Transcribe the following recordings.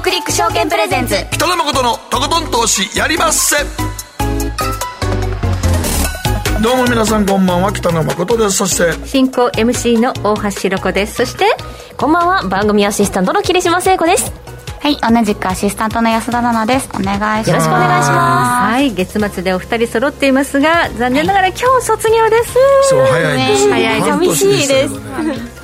クリック証券プレゼンツ。北野誠のとことん投資やりまっせ。どうも皆さんこんばんは北野誠です。そして進行 MC の大橋ろ子です。そしてこんばんは番組アシスタントの桐島聖子です。はい同じくアシスタントの安田奈々です。お願いします。よろしくお願いします。はい月末でお二人揃っていますが残念ながら今日卒業です。そう早いんですよ早い半年寂しいです。よ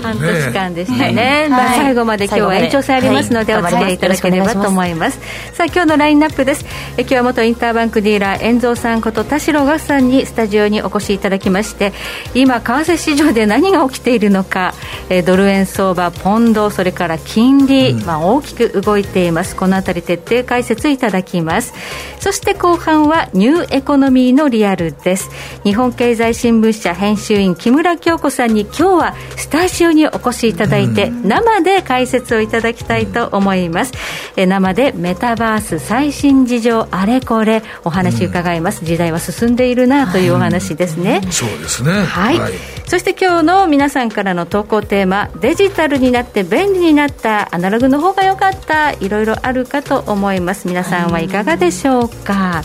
半年間でしたね、まあはい。最後まで今日は延長戦ありますので、はいお付き合いいただければと思います。さあ今日のラインナップです。え今日は元インターバンクディーラー遠蔵さんこと田代岳さんにスタジオにお越しいただきまして今為替市場で何が起きているのかえドル円相場ポンドそれから金利、まあ、大きく動いています。このあたり徹底解説いただきます。そして後半はニューエコノミーのリアルです。日本経済新聞社編集員木村京子さんに今日はスタジオにお越しいただいて生で解説をいただきたいと思います。え生でメタバース最新事情あれこれお話伺います。時代は進んでいるなというお話ですね、そうですね。はい、そして今日の皆さんからの投稿テーマデジタルになって便利になったアナログの方が良かったいろいろあるかと思います。皆さんはいかがでしょうか、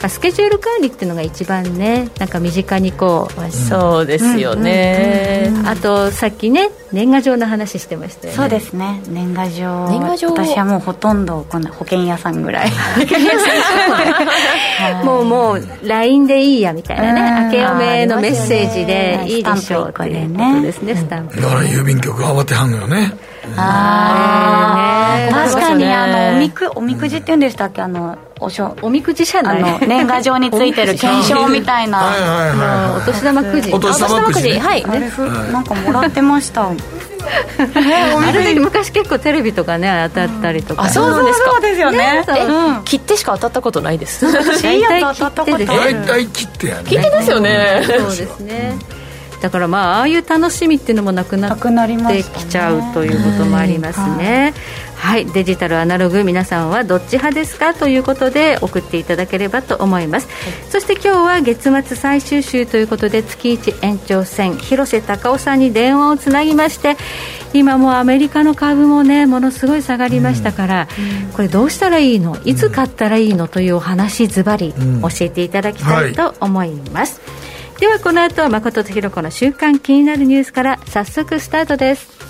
まあ、スケジュール管理っていうのが一番ねなんか身近にこう、そうですよね、あとさっきね年賀状の話してましたよね。そうですね。年賀状年賀状。私はもうほとんどこの保険屋さんぐらい。もうもう LINE でいいやみたいなねうん。明けおめのメッセージでいいでしょうスタンプ一個でねっていうことですね。スタンプ。だから郵便局慌てはんのよね。あー。ね確かにあのおみくくおみくじって言うんでしたっけ？あのおしょおみくじ社あ内の年賀状についてる検証みたいな。はいはいはいはいお年玉くじ。お年玉くじね。はい。あれふなんかもらってました。あれで昔結構テレビとかね当たったりとか、あそうなんですかそうですよね。そう。うん。切ってしか当たったことないです。大体切ってです大体切ってやね。聞いてますよね。そうですね。だからまあああいう楽しみっていうのもなくなっなくなりまてきちゃうということもありますね、はい、デジタルアナログ皆さんはどっち派ですかということで送っていただければと思います、そして今日は月末最終週ということで月1延長戦広瀬隆夫さんに電話をつなぎまして今もうアメリカの株もねものすごい下がりましたから、これどうしたらいいの？いつ買ったらいいのというお話ズバリん。教えていただきたいと思います、ではこの後は誠とひろ子の週間気になるニュースから早速スタートです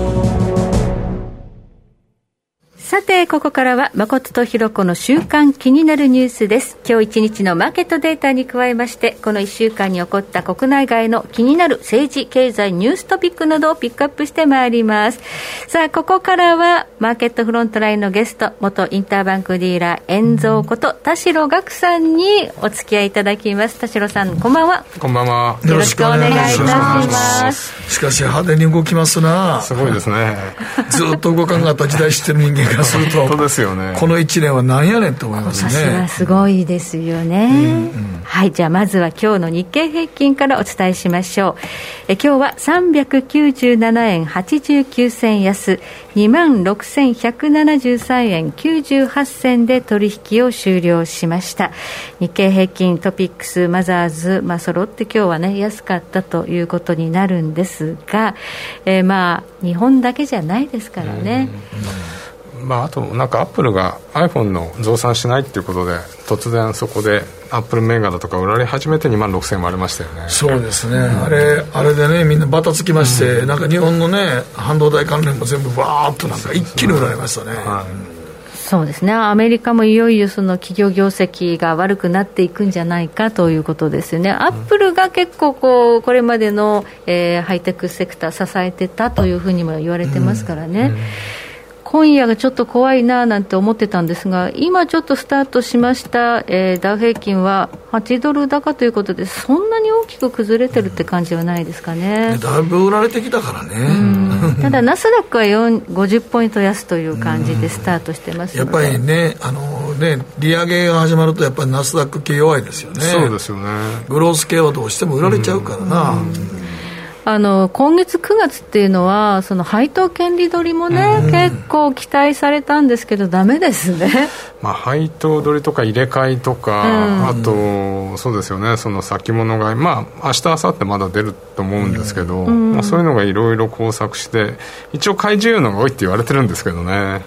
さてここからは誠とひろ子の週間気になるニュースです。今日一日のマーケットデータに加えましてこの1週間に起こった国内外の気になる政治経済ニューストピックなどをピックアップしてまいります。さあここからはマーケットフロントラインのゲスト元インターバンクディーラー遠蔵こと田代岳さんにお付き合いいただきます。田代さんこんばんは。こんばんは。よろしくお願いいたします。しかし派手に動きますな。すごいですね。ずっと動かんかった時代知ってる人間からすると本当ですよね。この1年は何やねんと思います今年はねすごいですよね、はいじゃあまずは今日の日経平均からお伝えしましょう。え今日は397円89銭安。2万6173円98銭で取引を終了しました。日経平均トピックスマザーズ、まあ、揃って今日はね安かったということになるんですが、えーまあ日本だけじゃないですからね、まああとなんかアップルが iPhone の増産しないっていうことで突然そこでアップル銘柄とか売られ始めて2万6000円割れましたよね。そうですね、あれあれでねみんなバタつきまして、なんか日本のね半導体関連も全部わーっとなんか一気に売られましたね、そうですね、アメリカもいよいよその企業業績が悪くなっていくんじゃないかということですよね、アップルが結構こう、これまでの、えーハイテクセクター、支えてたというふうにも言われてますからね。今夜がちょっと怖いななんて思ってたんですが、今ちょっとスタートしました、えーダウ平均は8ドル高ということで、そんなに大きく崩れてるって感じはないですかね。だいぶ売られてきたからね、ただ、ナスダックは4 50ポイント安という感じでスタートしてますやっ。ぱりねあのね、利上げが始まるとやっぱりナスダック系弱いですよね。そうですよね。グロース系はどうしても売られちゃうからな。あの今月9月っていうのは、その配当権利取りもね、結構期待されたんですけど、だめですね。まあ、配当取りとか入れ替えとか、あと、そうですよね、その先物買い、まあ明日明後日まだ出ると思うんですけど、まあ、そういうのがいろいろ工作して、一応、買い需要のが多いって言われてるんですけどね。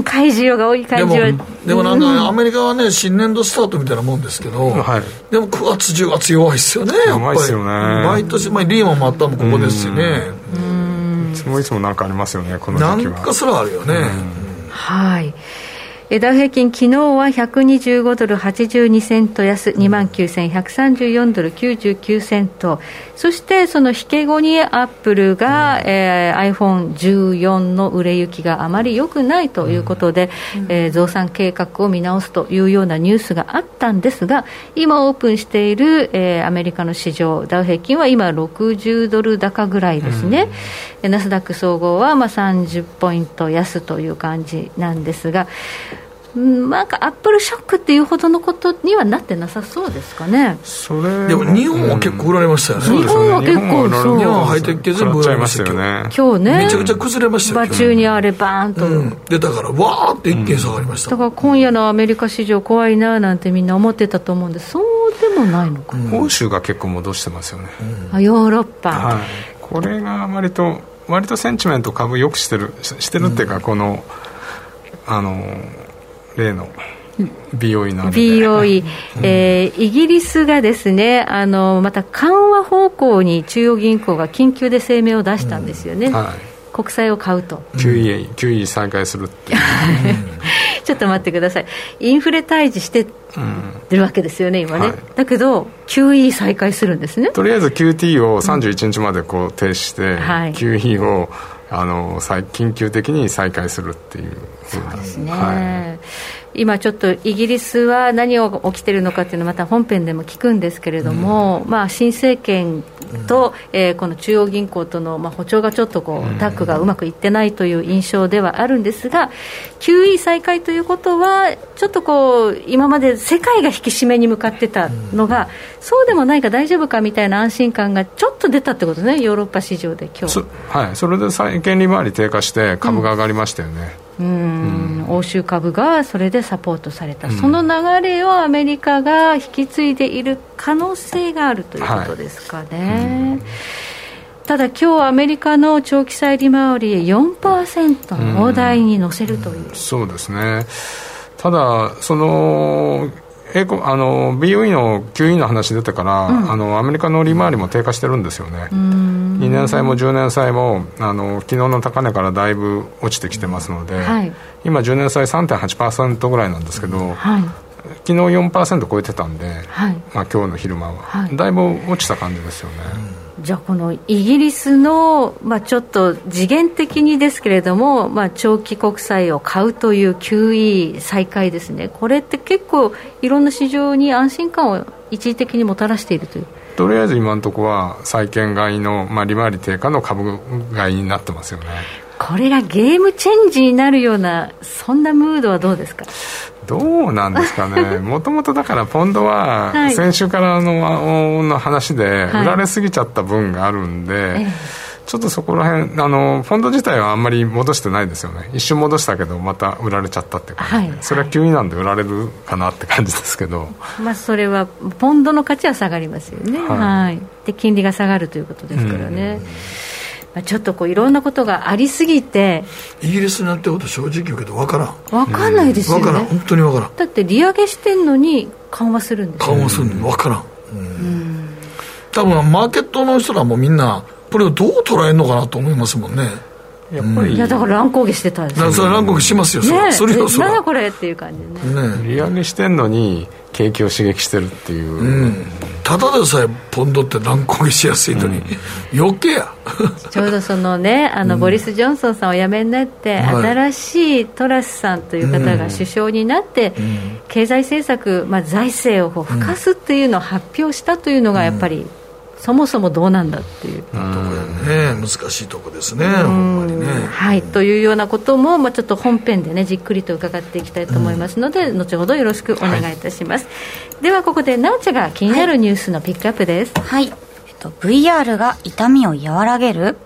うん買い需要が多い感じはでもでもなんかアメリカはね新年度スタートみたいなもんですけど、はい、でも9月10月弱いっすよねやっぱり。毎年、まあ、リーマンもあったもここですしね。いつもいつもなんかありますよねこの時期は。なんかすらあるよね。はいダウ平均、昨日は125ドル82セント安、2万9134ドル99セント、そしてその引け後にアップルが、うん。えー、iPhone14 の売れ行きがあまり良くないということで、うん、えー、増産計画を見直すというようなニュースがあったんですが、今オープンしている、えー、アメリカの市場、ダウ平均は今60ドル高ぐらいですね、うん、ナスダック総合はまあ30ポイント安という感じなんですが、なんかアップルショックっていうほどのことにはなってなさそうですかね。それでも日本は結構売られましたよね。日本は結構そう。日本はハイテク系全部売られましたよね。今日ね。めちゃくちゃ崩れましたよ。場中にあれバーンと、うん、出たからわーって一気に下がりました。だから今夜のアメリカ市場怖いななんてみんな思ってたと思うんでそうでもないのかな。欧州が結構戻してますよね。あヨーロッパ。はい。これが割と割とセンチメント株よくしてるしてるっていうか、このあの例の。BOE の BOE、えー、イギリスがですねあのまた緩和方向に中央銀行が緊急で声明を出したんですよね、うん。はい、国債を買うと。QE, QE 再開するって ちょっと待ってください。インフレ退治してるわけですよね、今ね、はい、だけど QE 再開するんですね。とりあえず QT を31日までこう停止して、うんはい、QE をあの緊急的に再開するっていうそうですね、はい今ちょっとイギリスは何が起きているのかっていうのはまた本編でも聞くんですけれども、うん、まあ、新政権と、うん、えー、この中央銀行との、まあ、歩調がちょっとこうタッグがうまくいってないという印象ではあるんですが QE 再開ということはちょっとこう今まで世界が引き締めに向かってたのが、うん、そうでもないか大丈夫かみたいな安心感がちょっと出たってことねヨーロッパ市場で今日。はい。それで債券利回り低下して株が上がりましたよね、うん。欧州株がそれでサポートされた、うん、その流れをアメリカが引き継いでいる可能性があるということですかね。はいただ今日アメリカの長期債利回り4%の大台に乗せるという、うそうですね。ただそのえあの BOE の QE の話出てから、うん、あのアメリカの利回りも低下してるんですよね、2年債も10年債もあの昨日の高値からだいぶ落ちてきてますので、はい、今、10年債3.8%ぐらいなんですけど、はい、昨日4%超えてたんで、はい。まあ今日の昼間は、はい、だいぶ落ちた感じですよね。じゃあ、このイギリスの、まあ、ちょっと次元的にですけれども、まあ、長期国債を買うという QE 再開ですね、これって結構、いろんな市場に安心感を一時的にもたらしているという。とりあえず今のところは債券買いの、まあ、利回り低下の株買いになってますよね。これがゲームチェンジになるようなそんなムードはどうですか？どうなんですかね、もともとだからポンドは先週からのの話で売られすぎちゃった分があるんで、はい、ちょっとそこら辺あのポンド自体はあんまり戻してないですよね、一瞬戻したけど、また売られちゃったって感じで、はい、それは急になんで売られるかなって感じですけど、まあ、それはポンドの価値は下がりますよね、はい、はい、で金利が下がるということですからね。まあ、ちょっとこういろんなことがありすぎて。イギリスになってこと正直言うけど分からん。分かんないですよね、分からん。本当に分からん。だって利上げしてんのに緩和するんです緩和するの分からん、うん、多分マーケットの人らもみんなこれをどう捉えるのかなと思いますもんね。やっぱり、いやだから乱高下してたんですよ、それ乱高下しますよ、ね、それはそれ何これっていう感じでねね利上げしてんのに景気を刺激してるっていう、うん、ただでさえポンドって乱高下しやすいのに、うん、余計や。ちょうどそのねあの、ボリス・ジョンソンさんお辞めになって、新しいトラスさんという方が首相になって、経済政策、まあ、財政を付加すっていうのを発表したというのがやっぱり、そもそもどうなんだっていうとこね。難しいとこですねほんまにね。はい。というようなことも、まあ、ちょっと本編でねじっくりと伺っていきたいと思いますので、後ほどよろしくお願いいたします、はい、ではここでなおちゃが気になるニュースのピックアップです。はい、はい、えっと、VR が痛みを和らげる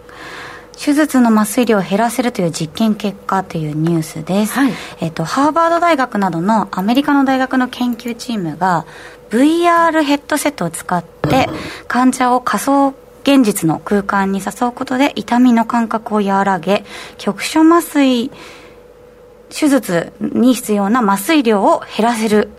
手術の麻酔量を減らせるという実験結果というニュースです、はい、えっと、ハーバード大学などのアメリカの大学の研究チームが VR ヘッドセットを使って患者を仮想現実の空間に誘うことで痛みの感覚を和らげ局所麻酔手術に必要な麻酔量を減らせる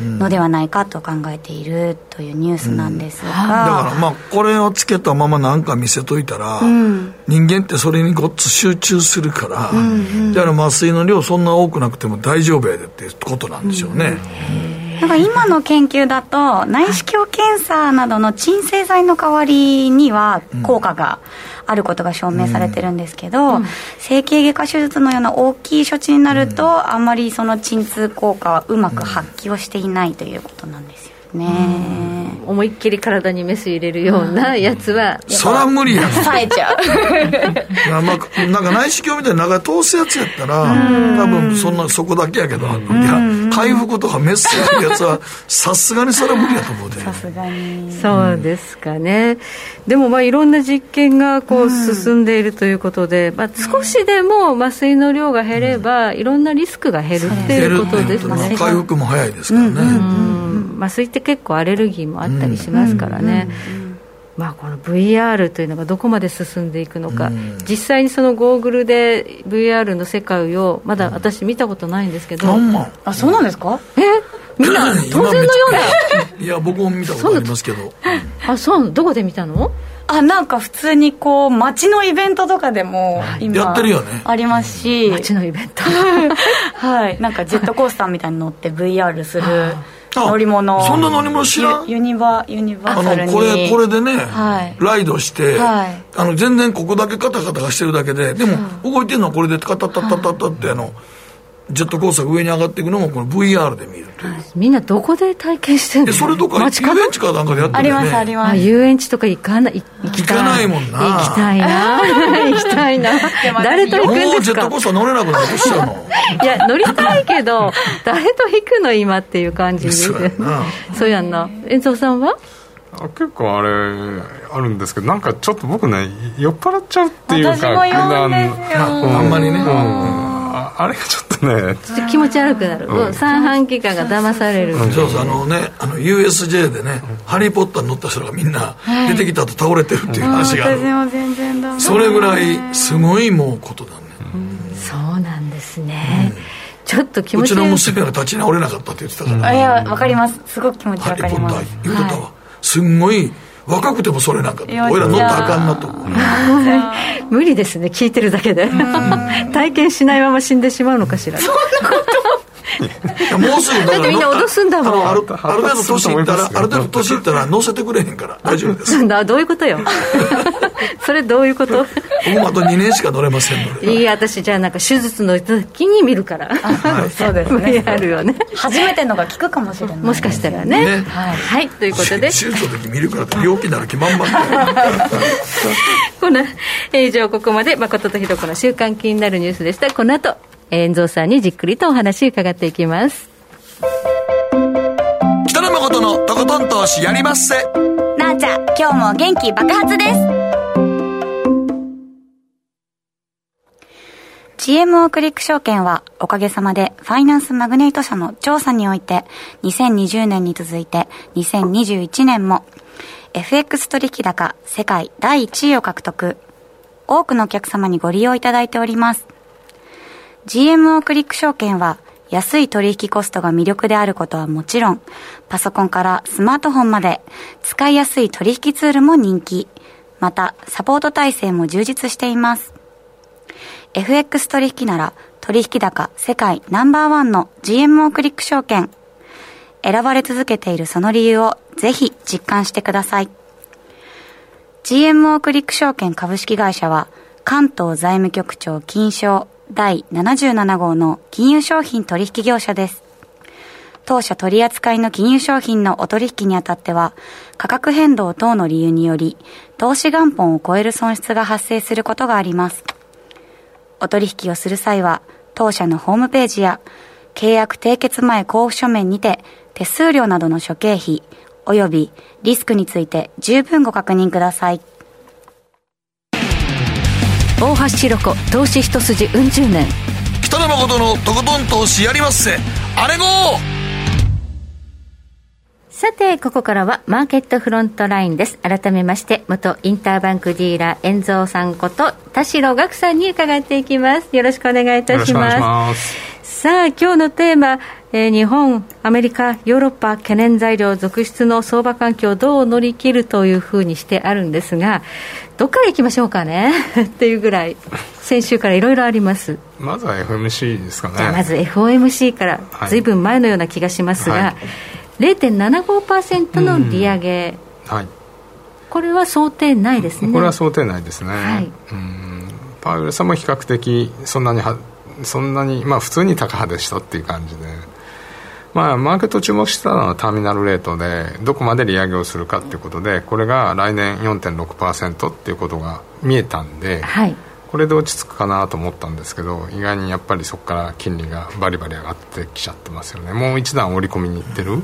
のではないかと考えているというニュースなんですが、うん、だからまあこれをつけたまま何か見せといたら、うん、人間ってそれにごっつ集中するから、うんうん、だから麻酔の量そんな多くなくても大丈夫やでっていうことなんでしょうね、なんか今の研究だと内視鏡検査などの鎮静剤の代わりには効果があることが証明されてるんですけど、うん、整形外科手術のような大きい処置になると、うん、あんまりその鎮痛効果はうまく発揮をしていないということなんですよね、思いっきり体にメス入れるようなやつは、そら無理やん。冴えちゃう。まあ、なんか内視鏡みたいな中通すやつやったら多分そんなそこだけやけどいや回復とかメスするやつは さすがにそれは無理やと思うで。さすがに。そうですかね。でもまあいろんな実験がこう進んでいるということで、まあ、少しでも麻酔の量が減れば、いろんなリスクが減るっていうことですね。回復も早いですからね、麻酔って結構アレルギーもあったりしますからね。まあ、この VR というのがどこまで進んでいくのか、実際にそのゴーグルで VR の世界をまだ私見たことないんですけど、あそうなんですか？え？みんな当然のような。いや僕も見たことありますけど。あそうどこで見たの？あなんか普通にこう街のイベントとかでも今やってるよね。ありますし。街のイベント。はい。なんかジェットコースターみたいに乗って VR する乗り物。そんな乗り物知らん？ユニバユニバーサルに。これこれでね、はい、ライドして、はい、あの全然ここだけカタカタしてるだけででも動いてるのはこれでカタタタタタってあの、ジェットコースター上に上がっていくのもこの VR で見るという、はい、みんなどこで体験してるの？それとか遊園地かなんかでやってるよね。ありますあります。遊園地とか行かない？行きかないもんな。行きたいな。行きたいな。誰と行くんですか？もうジェットコースター乗れなくなるとしちゃうの。いや乗りたいけど 誰と行くの？今っていう感じで。そうやな。そうやんな。遠藤さんは？結構あれあるんですけどなんかちょっと僕ね酔っ払っちゃうっていうか私も酔うんですよ。あんまりね、うん。あれがちょっとね。ちょっと気持ち悪くなる、うん、三半規管が騙される、うん、そうそうあのねあの USJ でね「ハリー・ポッター」に乗った人がみんな出てきたと倒れてるっていう話がある、はい、それぐらいすごいもうことだね、うん、そうなんですね、ちょっと気持ちうちの娘が立ち直れなかったって言ってたから、いやわかりますすごく気持ちわかりますハリー・ポッター言うてたわ、はい、すんごい若くてもそれなんか俺ら乗ったらあかんなと。思う 無理ですね聞いてるだけで。体験しないまま死んでしまうのかしら。そんなこともうすぐだってみんな脅すんだもん。あるある程度年いったらある程度年いったら乗せてくれへんから大丈夫です。どういうことよ。それどういうこと？僕もあと2年しか乗れませんので。いい私じゃあなんか手術の時に見るから。はい、そうですね。あるよね。初めてのが効くかもしれない。もしかしたらね、ね、はい、はい、ということで。手術の時見るからって病気なら決まんまんこの以上ここまで誠とひろ子の週刊気になるニュースでした。この後遠蔵さんにじっくりとお話伺っていきます。北野誠のとことん投資やりまっせ。なあちゃん今日も元気爆発です。GMO クリック証券はおかげさまでファイナンスマグネイト社の調査において2020年に続いて2021年も FX 取引高世界第1位を獲得。多くのお客様にご利用いただいております GMO クリック証券は安い取引コストが魅力であることはもちろん、パソコンからスマートフォンまで使いやすい取引ツールも人気。また、サポート体制も充実しています。FX 取引なら取引高世界ナンバーワンの GMO クリック証券。選ばれ続けているその理由をぜひ実感してください。GMO クリック証券株式会社は関東財務局長金賞第77号の金融商品取引業者です。当社取扱いの金融商品のお取引にあたっては、価格変動等の理由により、投資元本を超える損失が発生することがあります。お取引をする際は、当社のホームページや、契約締結前交付書面にて、手数料などの諸経費、及びリスクについて十分ご確認ください。大橋ひろ子投資一筋うん十年。北野誠のとことん投資やりまっせ。あれ号さて、ここからはマーケットフロントラインです。改めまして、元インターバンクディーラー、遠蔵さんこと、田代岳さんに伺っていきます。よろしくお願いいたします。さあ、今日のテーマ、えー、日本、アメリカ、ヨーロッパ、懸念材料続出の相場環境をどう乗り切るというふうにしてあるんですが、どっからいきましょうかね？っていうぐらい、先週からいろいろあります。まずは FMC ですかね。じゃあまず FOMC から、ずいぶん前のような気がしますが、はい0.75%の利上げ、はい、これは想定内ですね。これは想定内ですね、はい、うん。パウエルさんも比較的そんなにはそんなにまあ普通に高派でしたっていう感じで。まあ、マーケット注目したのはターミナルレートでどこまで利上げをするかということでこれが来年4.6%っていうことが見えたんで、はい、これで落ち着くかなと思ったんですけど意外にやっぱりそこから金利がバリバリ上がってきちゃってますよね。もう一段織り込みにいってる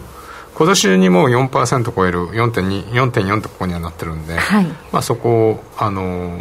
今年にもう4%超える4.4ってここにはなってるんで、はい、まあ、そこをあの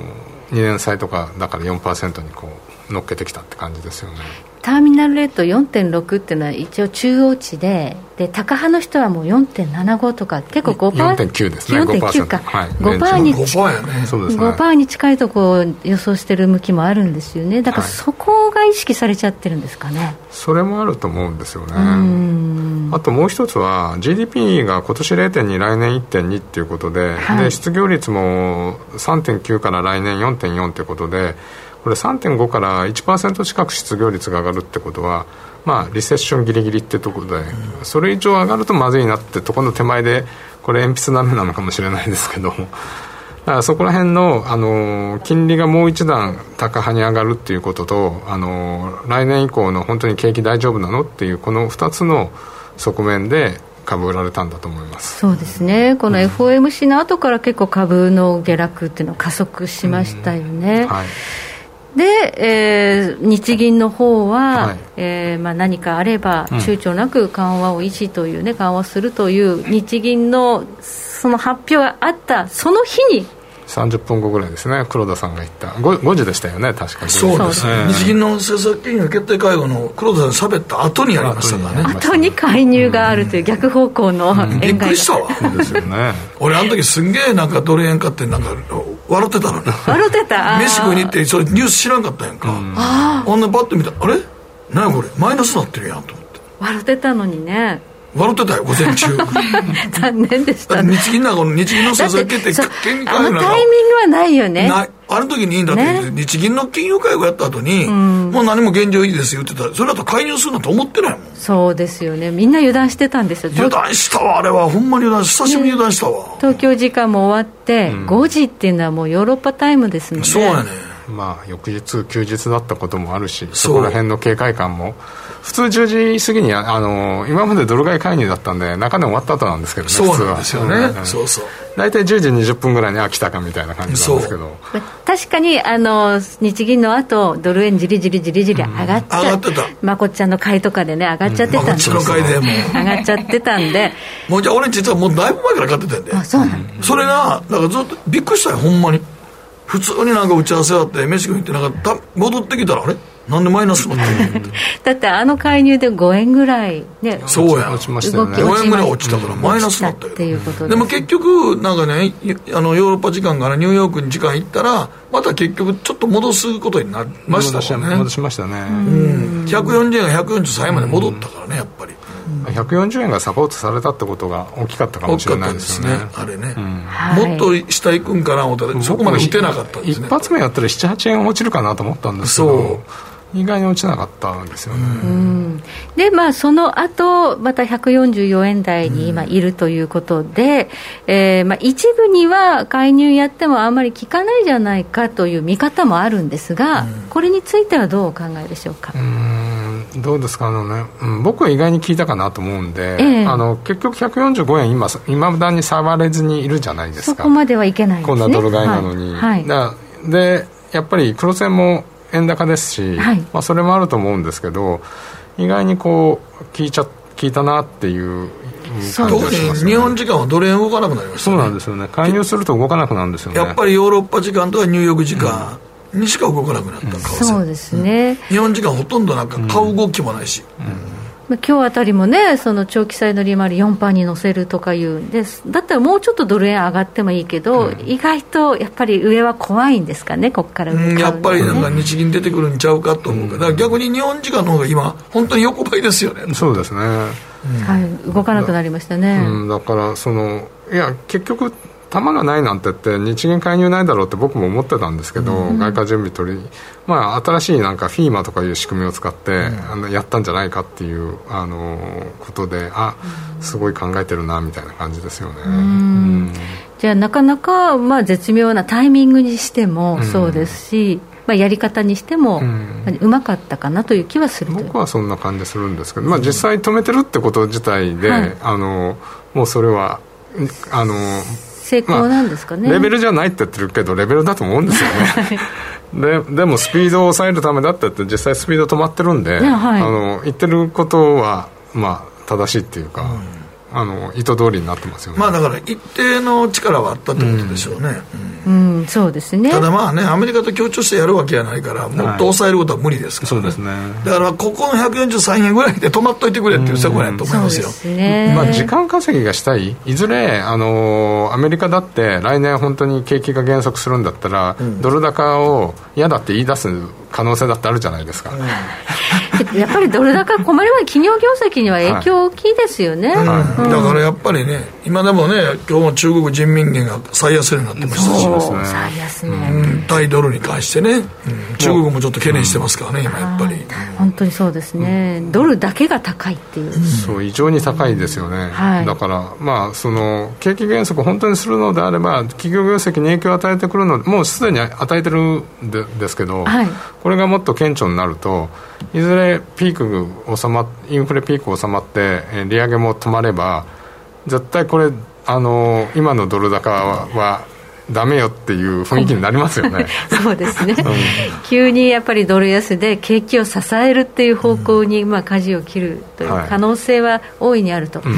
2年債とかだから4%にこう乗っけてきたって感じですよねターミナルレート4.6っていうのは一応中央値でで高派の人はもう4.75とか結構5%、4.9ですね4.9か、はい、5%に5%に近いとこを予想してる向きもあるんですよね。だからそこが意識されちゃってるんですかね、はい、それもあると思うんですよね。あともう一つは GDP が今年0.2来年1.2っていうことではい、で失業率も3.9から来年4.4ってことでこれ3.5から1%近く失業率が上がるってことは、まあ、リセッションギリギリってところで、それ以上上がるとまずいなってとこの手前でこれ鉛筆ダメなのかもしれないですけどだからそこら辺の、あの金利がもう一段高派に上がるっていうことと、あの来年以降の本当に景気大丈夫なのっていうこの2つの側面で株売られたんだと思います。そうですね、この FOMC の後から結構株の下落っていうのは加速しましたよね。うん。はいで、えー、日銀の方は、はい、えー、まあ、何かあれば、躊躇なく緩和を維持というね、緩和するという日銀のその発表があったその日に30分後ぐらいですね黒田さんが言った。5, 5時でしたよね確かに。そうですね、日銀の政策金融決定会合の黒田さん喋った後にやりましたからね。後に介入があるという逆方向の、うん、びっくりしたわ。ですよね俺あの時すんげえなんかドル円買ってなんか笑ってたのね笑ってた？飯食いに行ってそれニュース知らんかったやんか、うん、あんなパッと見たあれ？何やこれ？マイナスなってるやんと思って。笑ってたのにね笑ってたよ午前中。残念でした。ね日銀なんか日銀の政策決定権あのタイミングはないよね。ない。あの時にだって、ね、日銀の金融会合やった後に、うん、もう何も現状維持です言ってたそれだと介入するなんて思ってないもん。そうですよね。みんな油断してたんですよ。油断したわあれは。ほんまに油断久しぶりに油断したわ、ね、東京時間も終わって、うん、5時っていうのはもうヨーロッパタイムですもんね。そうやねまあ翌日休日だったこともあるしそこら辺の警戒感も普通10時過ぎにあの今までドル買い介入だったんで中値終わった後なんですけどねそうなんですよね、うん、そうそう。大体10時20分ぐらいにあ来たかみたいな感じなんですけど。確かにあの日銀の後ドル円じりじりじりじり上がっちゃ、うん、上がってた。まこっちゃんの買いとかでね上がっちゃってたんで、うん、まこっちの買いでも上がっちゃってたんで。もうじゃあ俺実はもうだいぶ前から買ってたんで。あそうなん、それがだからずっとびっくりしたよほんまに。普通になんか打ち合わせあって飯食いってなんか戻ってきたらあれ？なんでマイナスになってる だってあの介入で5円ぐらいねそうや。落ちましたよね5円ぐらい落ちたからマイナスになったよ。でも結局なんかねあのヨーロッパ時間からニューヨークに時間行ったらまた結局ちょっと戻すことになりましたね。戻しましたね。うん。140円が143円まで戻ったからねやっぱり。140円がサポートされたってことが大きかったかもしれないですね。ねあれね、うん、もっと下行くんかな思ったらそこまで打てなかったんですね。一発目やったら78円落ちるかなと思ったんですけど。そう意外に落ちなかったんですよね、うん、でまあその後また144円台に今いるということで、うん、えー、まあ、一部には介入やってもあんまり効かないじゃないかという見方もあるんですが、うん、これについてはどうお考えでしょうか？うんどうですか？あのね、うん、僕は意外に聞いたかなと思うんで、えあの結局145円今今だに触れずにいるじゃないですか。そこまではいけない、ね、こんなドル買いなのに、はい。はい、でやっぱり黒線も円高ですし、はい、まあ、それもあると思うんですけど意外にこう聞いちゃ聞いたなっていう特に日本時間はドル円動かなくなりました、ね、そうなんですよね。介入すると動かなくなるんですよね。やっぱりヨーロッパ時間とかニューヨーク時間、うんにしか動かなくなった、うん、そうですね、日本時間ほとんどなんか買う動きもないし、まあ、今日あたりもね、その長期債の利回り4%に乗せるとかいうんです、だったらもうちょっとドル円上がってもいいけど、うん、意外とやっぱり上は怖いんですかね、ここからね、やっぱりなんか日銀出てくるんちゃうかと思うから、逆に日本時間の方が今、本当に横ばいですよね。そうですね、はい、動かなくなりましたね。うん、だからそのいや結局玉がないなんてって日銀介入ないだろうって僕も思ってたんですけど、うん、外貨準備取り、まあ、新しいなんかフィーマとかいう仕組みを使って、うん、あのやったんじゃないかっていうあのことであすごい考えてるなみたいな感じですよね。うん。じゃあなかなか、まあ、絶妙なタイミングにしてもそうですし、まあ、やり方にしても、うまかったかなという気はする僕はそんな感じするんですけど、まあ、実際止めてるってこと自体で、はい、あのもうそれはあの成功なんですかね、まあ、レベルじゃないって言ってるけどレベルだと思うんですよね。ででもスピードを抑えるためだってって実際スピード止まってるんで、はい、あの言ってることはまあ正しいっていうか、うんあの意図通りになってますよね。まあだから一定の力はあったってことでしょうね、うん、うん、そうですね。ただまあねアメリカと協調してやるわけじゃないからもっと抑えることは無理ですから、ねはい、そうですね。だからここの143円ぐらいで止まっといてくれっていう作やと思いますよ、うんね、まあ時間稼ぎがしたい。いずれあのアメリカだって来年本当に景気が減速するんだったら、うん、ドル高を嫌だって言い出す可能性だってあるじゃないですか、やっぱりドル高困りま企業業績には影響大きいですよね、はい。はい、だからやっぱりね今でもね今日も中国人民元が最安値になってましたし、ね、最安値、うん、対ドルに関してね、うん、中国もちょっと懸念してますからね、今やっぱり。本当にそうですね、ドルだけが高いっていう、そう異常に高いですよね、はい、だからまあその景気減速本当にするのであれば企業業績に影響を与えてくるのもうすでに与えてるんでですけど、はい、これがもっと顕著になるといずれピーク収まインフレピーク収まって利上げも止まれば絶対これあの今のドル高はダメよっていう雰囲気になりますよね。そうですね、うん、急にやっぱりドル安で景気を支えるっていう方向に、まあ、舵を切るという可能性は大いにあると、はい、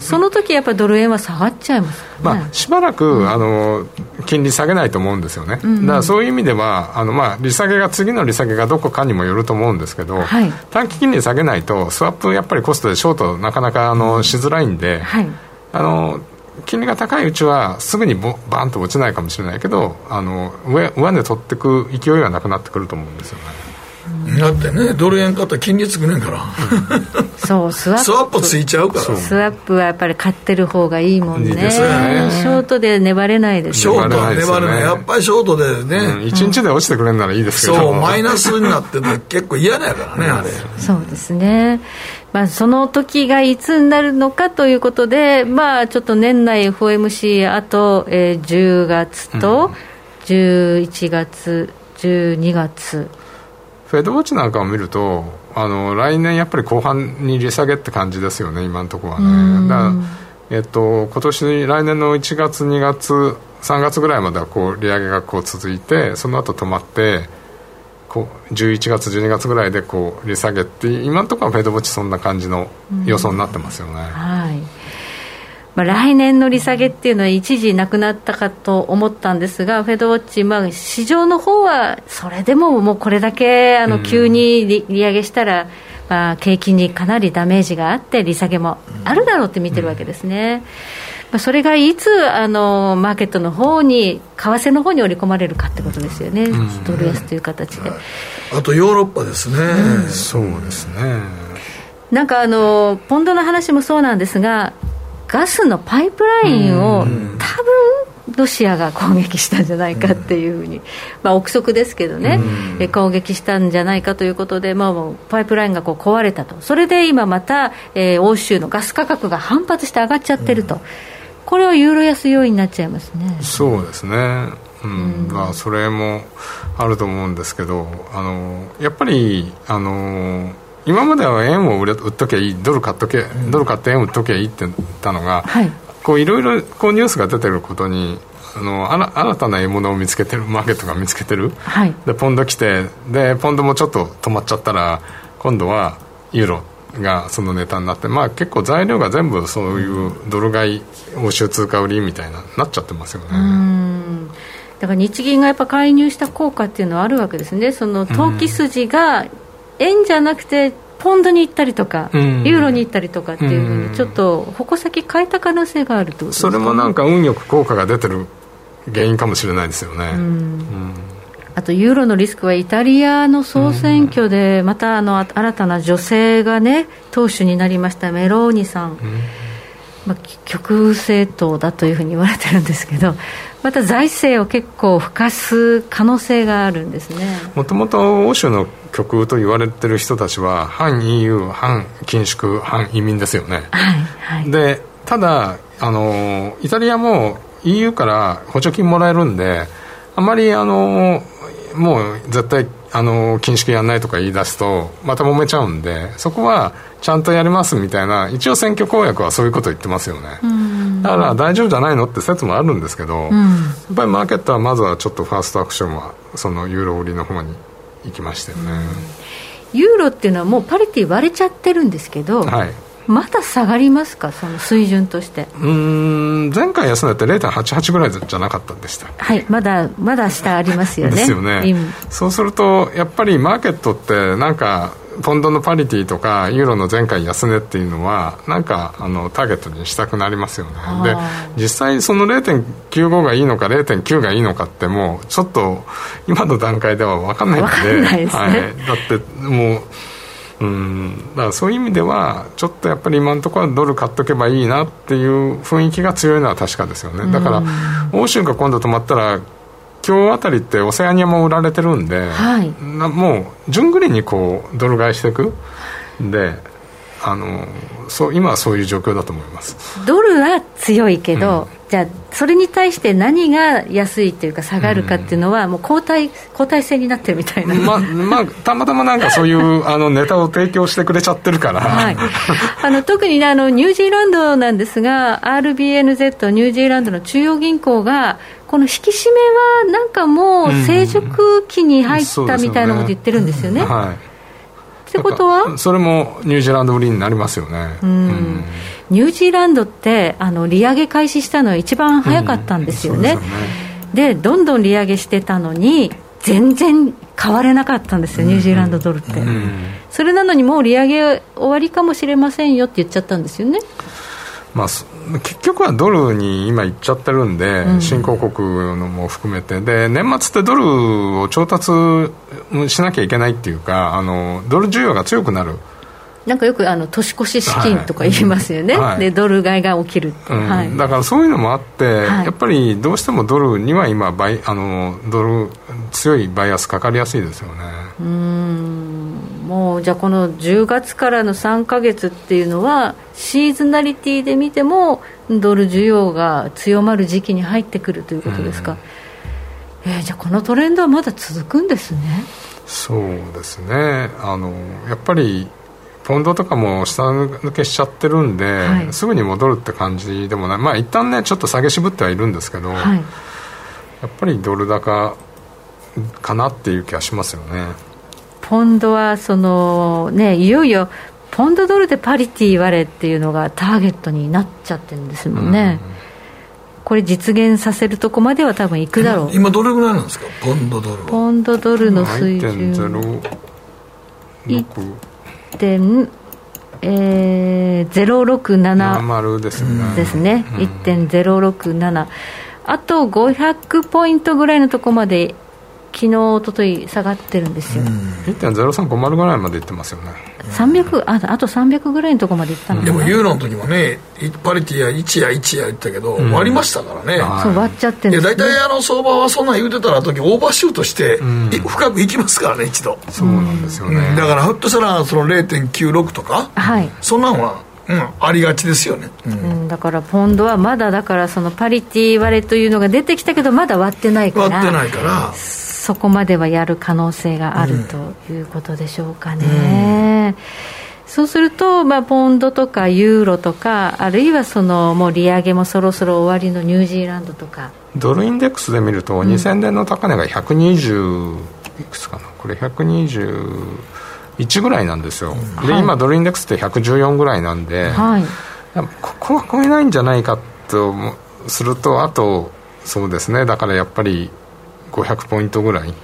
その時やっぱりドル円は下がっちゃいます、ね、まあ、しばらく、うん、あの金利下げないと思うんですよね、うんうん、だからそういう意味ではあの、まあ、利下げが次の利下げがどこかにもよると思うんですけど、はい、短期金利下げないとスワップやっぱりコストでショートなかなかあのしづらいんで、はい、あの金利が高いうちはすぐにボバンと落ちないかもしれないけどあの上上値取っていく勢いはなくなってくると思うんですよね。だってねドル円買ったら金利つくねんから。そう スワップ。スワップついちゃうから。スワップはやっぱり買ってる方がいいもんね。いいですね。ショートで粘れないですショートは粘れない、ね、やっぱりショートでね、うん、1日で落ちてくれるならいいですけど。そうマイナスになってて結構嫌だからねあれ。そうですね。まあ、その時がいつになるのかということで、まあ、ちょっと年内 FOMC あと、えー、10月と11月、12月フェドウォッチなんかを見るとあの来年やっぱり後半に利下げって感じですよね今のところはね。だから、えっと、今年来年の1月2月3月ぐらいまではこう利上げがこう続いてその後止まってこう11月12月ぐらいでこう利下げって今のところはフェドウォッチそんな感じの予想になってますよね。はいまあ、来年の利下げっていうのは一時なくなったかと思ったんですが、フェドウォッチ、まあ、市場の方はそれでももうこれだけあの急に利上げしたら、まあ、景気にかなりダメージがあって、利下げもあるだろうって見てるわけですね。まあ、それがいつあのマーケットの方に、為替の方に織り込まれるかってことですよね、ドル安という形で。あとヨーロッパですね、そうですね。なんかあのポンドの話もそうなんですが、ガスのパイプラインを多分ロシアが攻撃したんじゃないかっていうふうに、まあ、憶測ですけどね、え攻撃したんじゃないかということで、まあ、パイプラインがこう壊れたと、それで今また、えー、欧州のガス価格が反発して上がっちゃってると、これはユーロ安要因になっちゃいますね。そうですね。うん、まあ、それもあると思うんですけどあのやっぱりあの今までは円を売れ売っときゃいいドル買っとけ、ドル買って円売っときゃいいって言ったのが、はい、こういろいろこうニュースが出てることにあの新たな獲物を見つけてるマーケットが見つけてる、はい、でポンド来てでポンドもちょっと止まっちゃったら今度はユーロがそのネタになって、まあ、結構材料が全部そういうドル買い欧州通貨売りみたいななっちゃってますよね。だから日銀がやっぱ介入した効果っていうのはあるわけですね、その投機筋が円じゃなくて、ポンドに行ったりとか、ユーロに行ったりとかっていうふうに、ちょっと矛先変えた可能性があるとそれもなんか運よく効果が出てる原因かもしれないですよね。あとユーロのリスクはイタリアの総選挙でまたあの新たな女性がね党首になりましたメローニさん、まあ、極右政党だというふうに言われてるんですけどまた財政を結構ふかす可能性があるんですね。もともと欧州の極右と言われてる人たちは反 EU 反緊縮反移民ですよね、はいはい、でただあのイタリアも EU から補助金もらえるんであまりあのもう絶対あの緊縮やんないとか言い出すとまた揉めちゃうんでそこはちゃんとやりますみたいな一応選挙公約はそういうこと言ってますよね、だから大丈夫じゃないのって説もあるんですけど、うん、やっぱりマーケットはまずはちょっとファーストアクションはそのユーロ売りの方に行きましたよね、うん、ユーロっていうのはもうパリティ割れちゃってるんですけど、はい、まだ下がりますか、その水準として。うん前回安値って0.88ぐらいじゃなかったんでしたはいまだまだ下ありますよね。ですよね、そうするとやっぱりマーケットってなんかポンドのパリティとかユーロの前回安値っていうのはなんかあのターゲットにしたくなりますよね。で実際その0.95がいいのか0.9がいいのかってもうちょっと今の段階では分かんないので、ね、はい、だってもううん。だからそういう意味ではちょっとやっぱり今のところはドル買っとけばいいなっていう雰囲気が強いのは確かですよね。だから欧州が今度止まったら今日あたりってオセアニアも売られてるんで、はい、もう順繰りにこうドル買いしていく。であのそう今はそういう状況だと思います。ドルは強いけど、うん、じゃあそれに対して何が安いっていうか下がるかっていうのは、もう交代交代制になってるみたいな、ままあ、たまたまなんかそういう あのネタを提供してくれちゃってるから、はい、あの特に、ね、あのニュージーランドなんですが RBNZ ニュージーランドの中央銀行がこの引き締めはなんかもう成熟期に入ったみたいなこと言ってるんですよね。うん、はいってことは？それもニュージーランド売りになりますよね、うん、ニュージーランドってあの利上げ開始したのは一番早かったんですよね、うん、で、ね、どんどん利上げしてたのに全然変われなかったんですよ、ニュージーランドドルって、うん、それなのにもう利上げ終わりかもしれませんよって言っちゃったんですよね。まあ、結局はドルに今いっちゃってるんで、うん、新興国のも含めて。で年末ってドルを調達しなきゃいけないっていうかあのドル需要が強くなる。なんかよくあの年越し資金とか言いますよね、はい、でドル買いが起きる、う。ん、はい、だからそういうのもあって、はい、やっぱりどうしてもドルには今バイあのドル強いバイアスかかりやすいですよね。うんもうじゃあこの10月からの3か月っていうのはシーズナリティで見てもドル需要が強まる時期に入ってくるということですか、うん、えー、じゃあこのトレンドはまだ続くんですね。そうですね。あのやっぱりポンドとかも下抜けしちゃってるんで、はい、すぐに戻るって感じでもない。まあ一旦ねちょっと下げ渋ってはいるんですけど、はい、やっぱりドル高かなっていう気がしますよねポンドはそのねいよいよポンドドルでパリティ割れっていうのがターゲットになっちゃってるんですもんね、うん、これ実現させるとこまでは多分いくだろう。今どれぐらいなんですか？ポンドドルポンドドルの水準点えー、067ですねですね、うん、1.067あと500ポイントぐらいのとこまで昨日一昨日下がってるんですよ、うん、1.0350ぐらいまでいってますよね。300ああと300ぐらいのとこまでいったのでもユーロの時もねパリティや1や1や言ったけど、うん、割りましたからね、そう割っちゃってるんです、ね、大体あの相場はそんなん言うてたら時オーバーシュートして、うん、深くいきますからね一度。そうなんですよね、だからひょっとしたらその0.96とか、はい、そんなんはうん、ありがちですよね、うん、うん、だからポンドはまだだからそのパリティ割れというのが出てきたけどまだ割ってないから。割ってないからそこまではやる可能性があるということでしょうかね。そうすると、まあ、ポンドとかユーロとか、あるいはそのもう利上げもそろそろ終わりのニュージーランドとか。ドルインデックスで見ると、2000年の高値が120いくつかな、これ121ぐらいなんですよ、うん、で、今、ドルインデックスって114ぐらいなんで、はい、ここは超えないんじゃないかとすると、あと、そうですね、だからやっぱり500ポイントぐらい。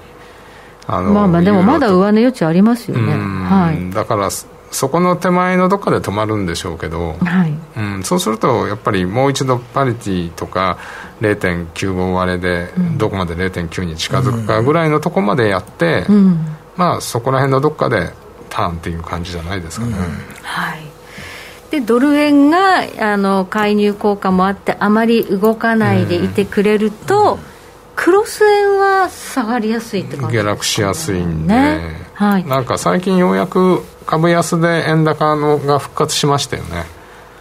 あのまあまあでもまだ上値余地ありますよね、はい、だからそこの手前のどっかで止まるんでしょうけど、はい。うん、そうするとやっぱりもう一度パリティとか0.95割れでどこまで0.9に近づくかぐらいのとこまでやって、うん、まあそこら辺のどっかでターンっていう感じじゃないですかね。うん、はい。でドル円があの介入効果もあってあまり動かないでいてくれると、うん、クロス円は下がりやすいって感じ下落しやすいんで、ね。はい、なんか最近ようやく株安で円高のが復活しましたよね。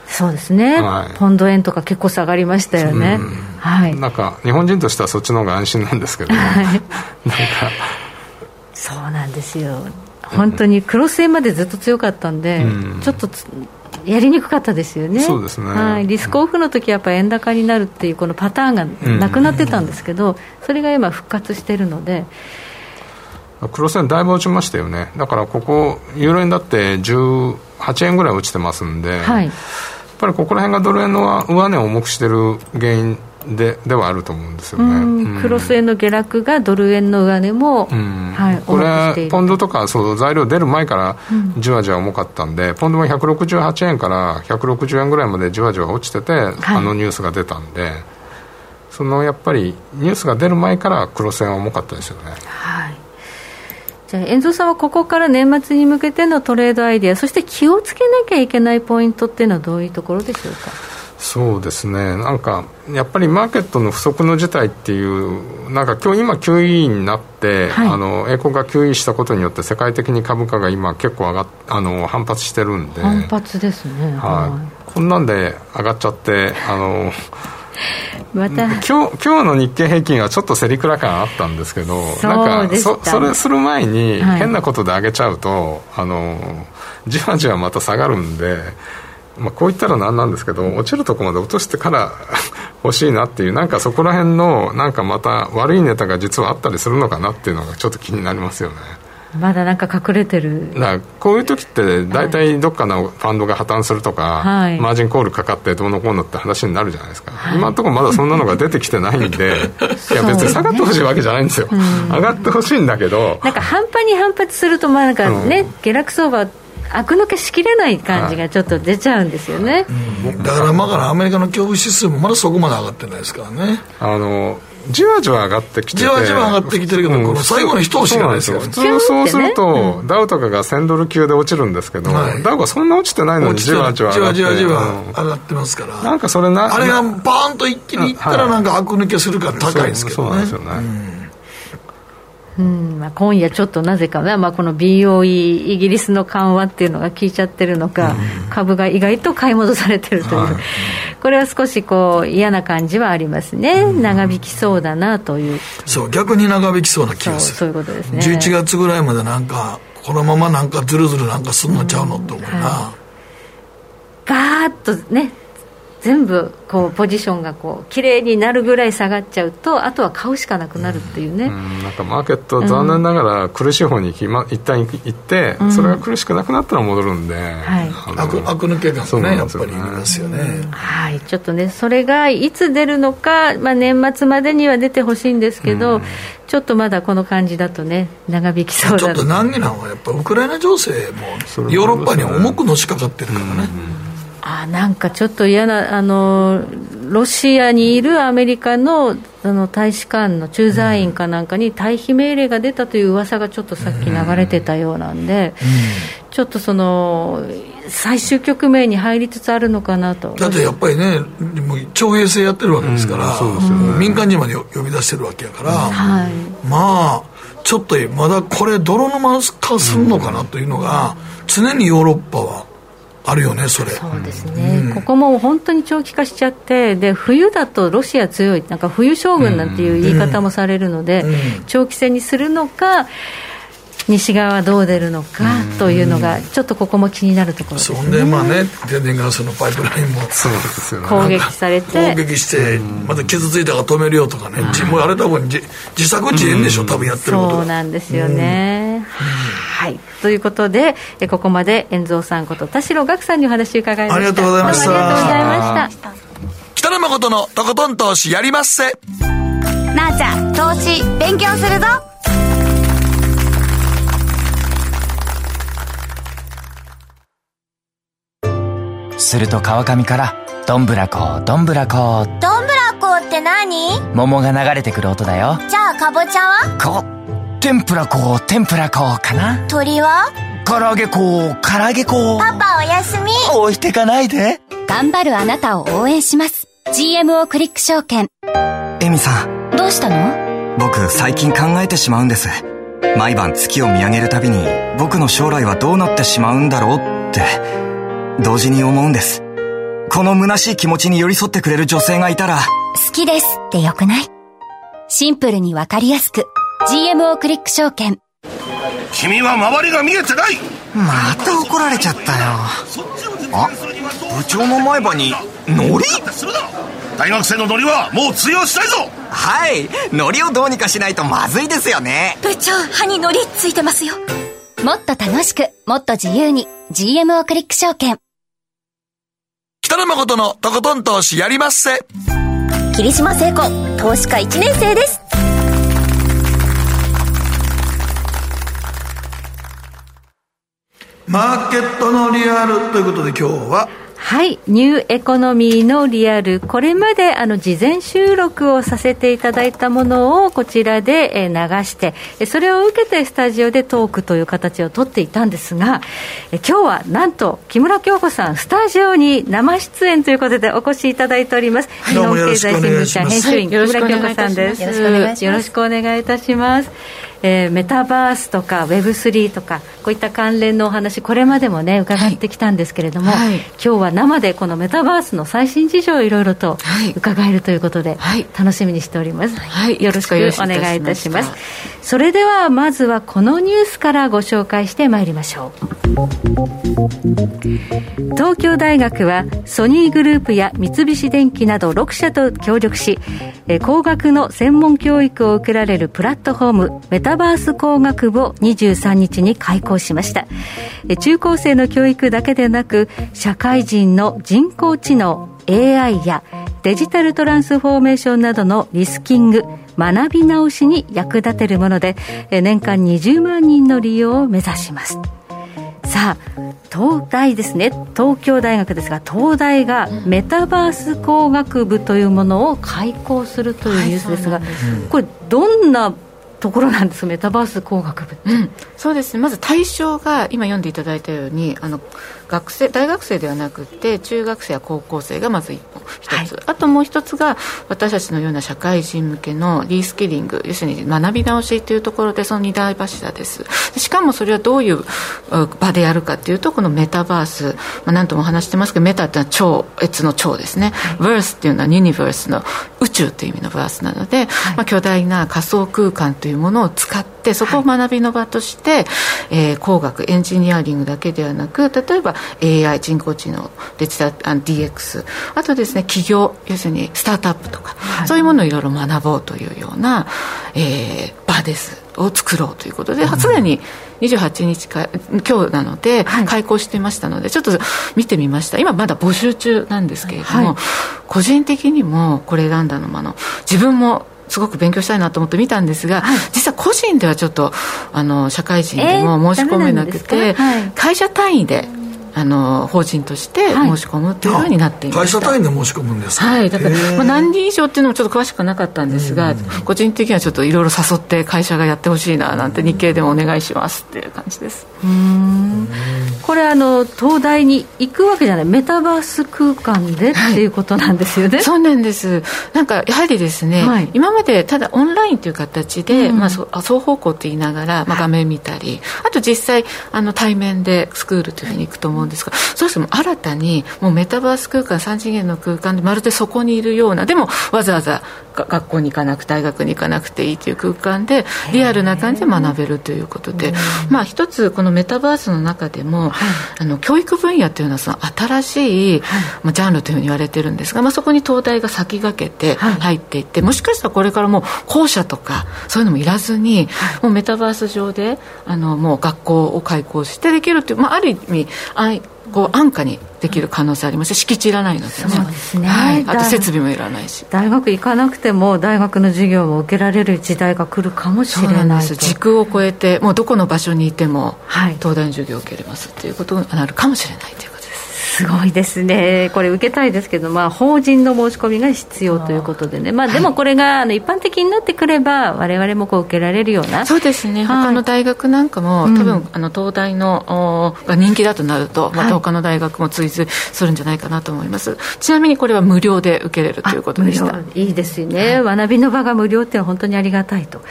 そうですね、はい、ポンド円とか結構下がりましたよね、はい、なんか日本人としてはそっちの方が安心なんですけど、はい、なんか。そうなんですよ。本当にクロス円までずっと強かったんで、うん、ちょっとやりにくかったですよね。そうですね、はい、リスクオフの時はやっぱ円高になるっていうこのパターンがなくなってたんですけど、それが今復活してるので。クロス円だいぶ落ちましたよね。だからここユーロ円だって18円ぐらい落ちてますんで、はい、やっぱりここら辺がドル円の上値を重くしてる原因でではあると思うんですよね、うん、クロス円の下落がドル円の上値も、うん。はい、これポンドとかそう材料出る前からじわじわ重かったんで、うん、ポンドも168円から160円ぐらいまでじわじわ落ちてて、はい、あのニュースが出たんでそのやっぱりニュースが出る前からクロス円は重かったですよね。はい。じゃあ、遠藤さんはここから年末に向けてのトレードアイデア、そして気をつけなきゃいけないポイントっていうのは、どういうところでしょうか？そうですね、なんかやっぱりマーケットの不足の事態っていう、なんか今日今、QE になって、はい、あの英国が QE したことによって、世界的に株価が今、結構上がっあの反発してるんで、反発ですね、はい、こんなんで上がっちゃって、あの また。今日今日の日経平均はちょっと競りくら感あったんですけどなんかそそれする前に変なことで上げちゃうと、はい、あのじわじわまた下がるんで。まあ、こう言ったらなんなんですけど落ちるとこまで落としてから 欲しいなっていうなんかそこら辺のなんかまた悪いネタが実はあったりするのかなっていうのがちょっと気になりますよね。まだなんか隠れてる。だこういう時って大体どっかのファンドが破綻するとか、はい、マージンコールかかってどうのこうのって話になるじゃないですか、はい、今のところまだそんなのが出てきてないんで いや別に下がってほしいわけじゃないんですよ、うん、上がってほしいんだけど。なんか半端に反発するとまあなんかね、うん、下落相場悪抜けしきれない感じがちょっと出ちゃうんですよね、はい。うん、だからまあアメリカの恐怖指数もまだそこまで上がってないですからね。あのじわじわ上がってきてて。じわじわ上がってきてるけど、うん、この最後の一押しがないですよ。普通そうすると、ダウとかが1000ドル級で落ちるんですけど、はい、ダウがそんな落ちてないのにじわじわじわじわじわ上がってますから、なんかそれなあれがバーンと一気にいったらなんか悪抜けするから高いですけどね、そうなんですよね、うんまあ、今夜ちょっとなぜかね、まあ、この BOE イギリスの緩和っていうのが効いちゃってるのか、うん、株が意外と買い戻されてるという、はい、これは少しこう嫌な感じはありますね、うん、長引きそうだなという。そう逆に長引きそうな気がする。そういうことですね。11月ぐらいまでなんかこのままなんかずるずるなんかすんのちゃうのって思うな、うんはい、ガーッとね全部こうポジションがこう綺麗になるぐらい下がっちゃうとあとは買うしかなくなるっていうね、うん、なん。かマーケット残念ながら苦しい方にき、ま、一旦行って、うん、それが苦しくなくなったら戻るんで、はい、悪悪抜けがねやっぱりいますよね、はい。ちょっとねそれがいつ出るのか、まあ、年末までには出てほしいんですけど、ちょっとまだこの感じだとね長引きそうだちょっと難儀なのはやっぱウクライナ情勢もヨーロッパに重くのしかかってるからね、あなんかちょっと嫌なあのロシアにいるアメリカのあの大使館の駐在員かなんかに退避命令が出たという噂がちょっとさっき流れてたようなんで、ちょっとその最終局面に入りつつあるのかなと。だってやっぱりね徴兵制やってるわけですから、民間人まで呼び出してるわけやから、はい、まあちょっとまだこれ泥沼化するのかなというのが、常にヨーロッパはあるよねそれ。そうですね、うん、ここも本当に長期化しちゃってで冬だとロシア強い。なんか冬将軍なんていう言い方もされるので、長期戦にするのか西側はどう出るのかというのが、ちょっとここも気になるところです、ね、そんで、まあね、天然ガスのパイプラインもそうですよ、ね、攻撃されて、攻撃して、また傷ついたから止めるよとかね、もうあれ多分自自作自演でしょ、多分やってることそうなんですよね。はい、ということで、ここまで遠蔵さんこと田代岳さんにお話伺いました。ありがとうございました。ありがとうございました。北野誠のとことん投資やりまっせ。なあちゃん、投資勉強するぞ。すると川上からどんぶらこどんぶらこどんぶらこって何？桃が流れてくる音だよ。じゃあかぼちゃは？こ天ぷらこ天ぷらこかな。鳥は？唐揚げこ唐揚げこパパおやすみ。置いてかないで。頑張るあなたを応援します。GMO クリック証券。エミさん。どうしたの？僕最近考えてしまうんです。毎晩月を見上げるたびに僕の将来はどうなってしまうんだろうって同時に思うんです。この虚しい気持ちに寄り添ってくれる女性がいたら、好きですってよくない？シンプルにわかりやすく、GMO クリック証券。君は周りが見えてない！また怒られちゃったよ。あ、部長の前歯に、ノリ大学生のノリはもう通用したいぞ！はい。ノリをどうにかしないとまずいですよね。部長歯にノリついてますよ。もっと楽しくもっと自由に。GMO クリック証券北野誠のとことん投資やりまっせ。霧島聖子、投資家1年生です。マーケットのリアルということで今日ははい。ニューエコノミーのリアルこれまであの事前収録をさせていただいたものをこちらで流してそれを受けてスタジオでトークという形をとっていたんですが今日はなんと木村京子さんスタジオに生出演ということでお越しいただいております。日本経済新聞社編集員、木村京子さんです。よろしくお願いいたしますえー、メタバースとか Web3 とかこういった関連のお話これまでもね伺ってきたんですけれども、はい、今日は生でこのメタバースの最新事情をいろいろと伺えるということで、はい、楽しみにしております、はい、よろしくお願いいたします。それではまずはこのニュースからご紹介してまいりましょう。東京大学はソニーグループや三菱電機など6社と協力し工学の専門教育を受けられるプラットフォームメタバース工学部を23日に開講しました。中高生の教育だけでなく社会人の人工知能 AI やデジタルトランスフォーメーションなどのリスキング学び直しに役立てるもので年間20万人の利用を目指します。さあ東大ですね。東京大学ですが東大がメタバース工学部というものを開講するというニュースですが、はい、これどんなところなんですメタバース工学部、うん、そうですね。まず対象が今読んでいただいたようにあの学生大学生ではなくて中学生や高校生がまず一つ、はい、あともう一つが私たちのような社会人向けのリースキリング要するに学び直しというところでその二大柱です。しかもそれはどういう場でやるかというとこのメタバース、まあ、何とも話してますけどメタっていうのは超越の超ですね、はい、バースっていうのはユニバースの宇宙という意味のバースなので、はい、まあ、巨大な仮想空間というものを使ってそこを学びの場として、えー、工学エンジニアリングだけではなく例えば AI 人工知能デジタル DX あとですね企業要するにスタートアップとか、はい、そういうものをいろいろ学ぼうというような、えー、場ですを作ろうということで、すでに28日か今日なので開講してましたので、ちょっと見てみました。今まだ募集中なんですけれども、はい、個人的にもこれ選んだのもあの自分もすごく勉強したいなと思って見たんですが、はい、実は個人ではちょっとあの社会人でも申し込めなくて、えーはい、会社単位であの法人として申し込むというふうになっていまし会社単位で申し込むんですはい。だから、まあ、何人以上っていうのもちょっと詳しくなかったんですが、個人的にはちょっといろいろ誘って会社がやってほしいななんて日経でもお願いしますっていう感じです。うん。これあの東大に行くわけじゃないメタバース空間でっていうことなんですよね、はい、そうなんです。なんかやはりですね、はい、今までただオンラインという形で、うん、まあ、双方向って言いながら、まあ、画面見たり、あと実際あの対面でスクールというふうに行くと思うんですがそうしても新たにもうメタバース空間3次元の空間でまるでそこにいるようなでもわざわざ学校に行かなくて大学に行かなくていいという空間でリアルな感じで学べるということで、まあ、一つこのメタバースの中でも、あの教育分野というのはその新しい、まあ、ジャンルというふうに言われてるんですが、まあ、そこに東大が先駆けて入っていって、もしかしたらこれからもう校舎とかそういうのもいらずに、もうメタバース上であのもう学校を開校してできるという、まあ、ある意味こう安価にできる可能性あります。敷地いらないのでね。そうですね、はい、あと設備もいらないし。大学行かなくても大学の授業も受けられる時代が来るかもしれない時空を超えてもうどこの場所にいても、はい、東大の授業を受けれますということになるかもしれないというすごいですね、これ、受けたいですけど、まあ、法人の申し込みが必要ということでね、まあ、でもこれがあの一般的になってくれば、われわれもこう受けられるような。そうですね、はい、他の大学なんかも、多分、あの東大のが人気だとなると、また他の大学も追随するんじゃないかなと思います、はい、ちなみにこれは無料で受けれるということでした。いいですよね、はい、学びの場が無料って本当にありがたいと。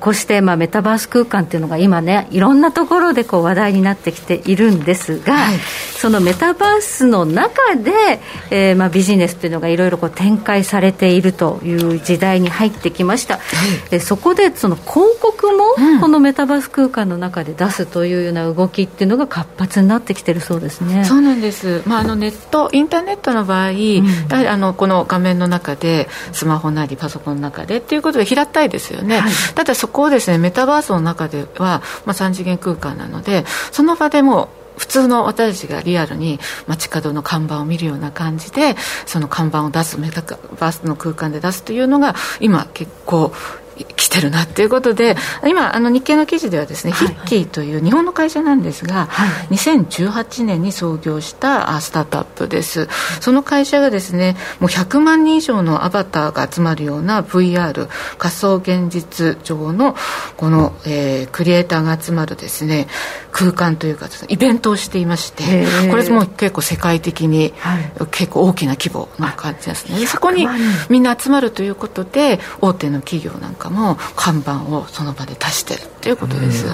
こうしてまあメタバース空間っていうのが今ねいろんなところでこう話題になってきているんですが、はい、そのメタバースの中で、えー、まあビジネスっていうのがいろいろこう展開されているという時代に入ってきました、はい、そこでその広告もこのメタバース空間の中で出すというような動きっていうのが活発になってきてるそうですね。そうなんです、まあ、あのネットインターネットの場合、うん、やはりあのこの画面の中でスマホなりパソコンの中でっていうことで平たいですよね、はい、ただそこをですねメタバースの中では、まあ、3次元空間なのでその場でも普通の私たちがリアルに街角の看板を見るような感じでその看板を出すメタバースの空間で出すというのが今結構来てるなっていうことで今あの日経の記事ではですね、はい、ヒッキーという日本の会社なんですが、はい、2018年に創業したスタートアップです。その会社がですねもう100万人以上のアバターが集まるような VR 仮想現実上のこの、えー、クリエイターが集まるですね空間というかイベントをしていましてこれも結構世界的に、結構大きな規模な感じですね。そこにみんな集まるということで大手の企業なんかも看板をその場で出してるということです、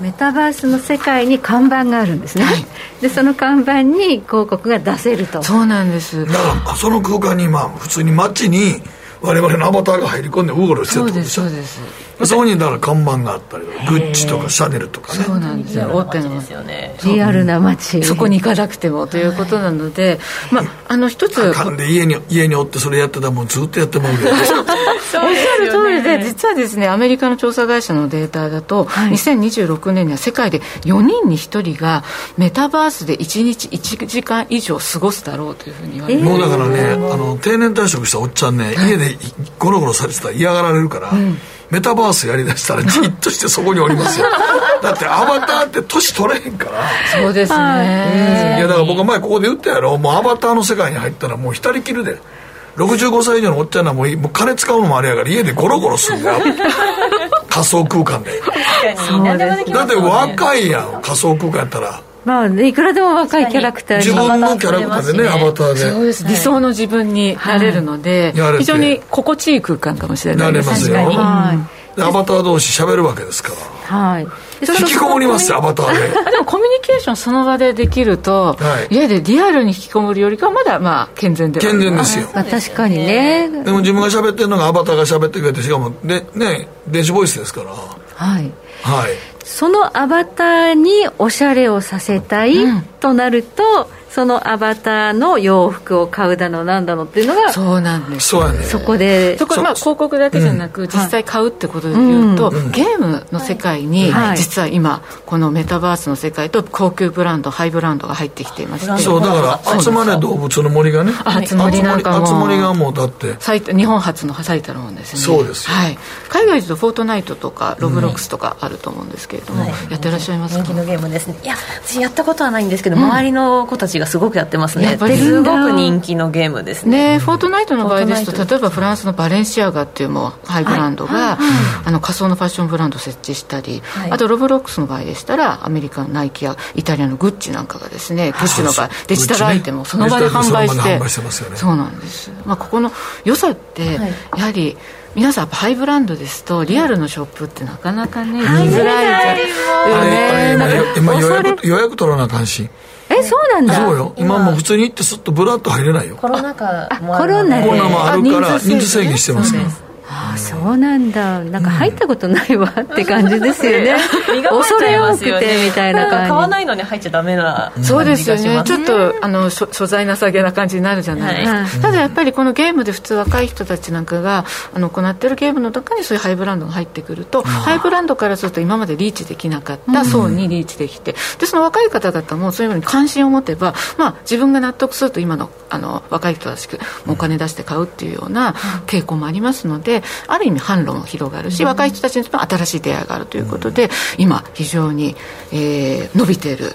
メタバースの世界に看板があるんですね、はい、でその看板に広告が出せると。そうなんです。だからその空間にまあ普通に街に我々のアバターが入り込んでうろうろしてるってことでしょ。そうですそうですそこにだから看板があったりグッチとかシャネルとかねそうなんですよ大手のですよねリアルな街そこに行かなくてもということなので、まああの一つかんで家に家におってそれやってたらもうずっとやってもうけどおっしゃる通りで実はですねアメリカの調査会社のデータだと、はい、2026年には世界で4人に1人がメタバースで1日1時間以上過ごすだろうというふうに言われて、もうだからねあの定年退職したおっちゃんね、家でゴロゴロされてたら嫌がられるから、うんメタバースやりだしたら じっとしてそこにおりますよ。だってアバターって年取れへんから。そうですね。い。やだから僕は前ここで言ったやろ。もうアバターの世界に入ったらもう浸りきるで。65歳以上のおっちゃんはもうもう金使うのもあれやから家でゴロゴロするんだよ。仮想空間で。だって若いやん。仮想空間やったらまあ、いくらでも若いキャラクター自分のキャラクターでねアバターで。そうです理想の自分になれるので、非常に心地いい空間かもしれないです。なれますよ、はい。アバター同士喋るわけですから。はい。引きこもりますよアバターで。でもコミュニケーションその場でできると、はい、家でリアルに引きこもるよりかはまだまあ健全で健全ですよ、まあ、確かにね。でも自分が喋ってるのがアバターが喋ってくれてしかもでね電子ボイスですから。はい。はいそのアバターにおしゃれをさせたいとなると、そのアバターの洋服を買うだのなんだのっていうのがそうなんです。ねそこでそこまあ広告だけじゃなく、うん、実際買うってことでいうと、うん、ゲームの世界に、はい、実は今このメタバースの世界と高級ブランドハイブランドが入ってきていまして。そうだから集まれ動物の森がね。集まりなんかも集まりがもうだって。日本初の最たるもんですね。そうですはい、海外だとフォートナイトとかロブロックスとかあると思うんですけれども、うん、やってらっしゃいますか？人気のゲームですね。いや私やったことはないんですけど、周りの子たちがすごくやってますね。すごく人気のゲームですね。ねフォートナイトの場合ですと例えばフランスのバレンシアガっていうもうハイブランドが、はい。あの仮想のファッションブランドを設置したり、はい、あとロブロックスの場合でしたらアメリカのナイキやイタリアのグッチなんかがですねグッチの場合デジタルアイテムをその場で販売して、そうなんです、まあ、ここの良さって、やはり皆さんハイブランドですとリアルのショップってなかなかね見づらいじゃん、ね、今予約予約取らなあかんしえそうなんだ。そうよ。今。もう普通に行ってすっとブラッと入れないよ。コロナ禍もコロナコロナもあるから人数制限してますからああそうなんだ。なんか入ったことないわって感じですよね、恐れ多くてみたいな感じ。買わないのに入っちゃダメなそうですよね。ちょっとあの所在なさげな感じになるじゃないですか、はい、ただやっぱりこのゲームで普通若い人たちなんかがあの行ってるゲームの中にそういうハイブランドが入ってくるとハイブランドからすると今までリーチできなかった層にリーチできてでその若い方々もそういうふうに関心を持てば、まあ、自分が納得すると今のあの若い人たちお金出して買うっていうような傾向もありますのである意味販路も広がるし、若い人たちにとっても新しい出会いがあるということで、今非常に、えー、伸びている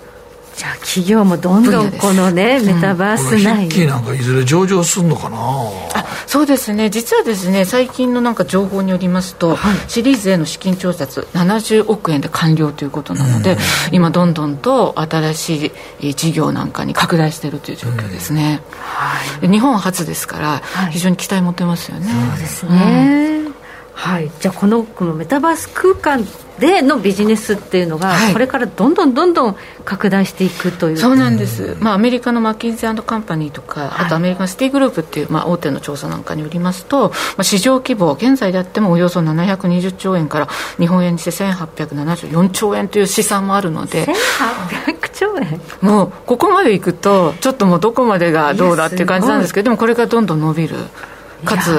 じゃあ企業もどんどんこのねメタバース内に、うん、なんかいずれ上場するのかな？あそうですね。実はですね最近のなんか情報によりますと、はい、シリーズへの資金調達70億円で完了ということなので、うん、今どんどんと新しい事業なんかに拡大しているという状況ですね、うん。はい、日本初ですから、非常に期待持てますよね、そうですね、はい、じゃあこのこのメタバース空間でのビジネスっていうのが、これからどんどんどんどん拡大していくという。そうなんです、まあ、アメリカのマッキンゼーカンパニーとか、はい、あとアメリカのシティグループっていう、まあ、大手の調査なんかによりますと、まあ、市場規模現在であってもおよそ720兆円から日本円にして1874兆円という試算もあるので。1800兆円？もうここまでいくとちょっともうどこまでがどうだっていう感じなんですけどでもこれがどんどん伸びるかつ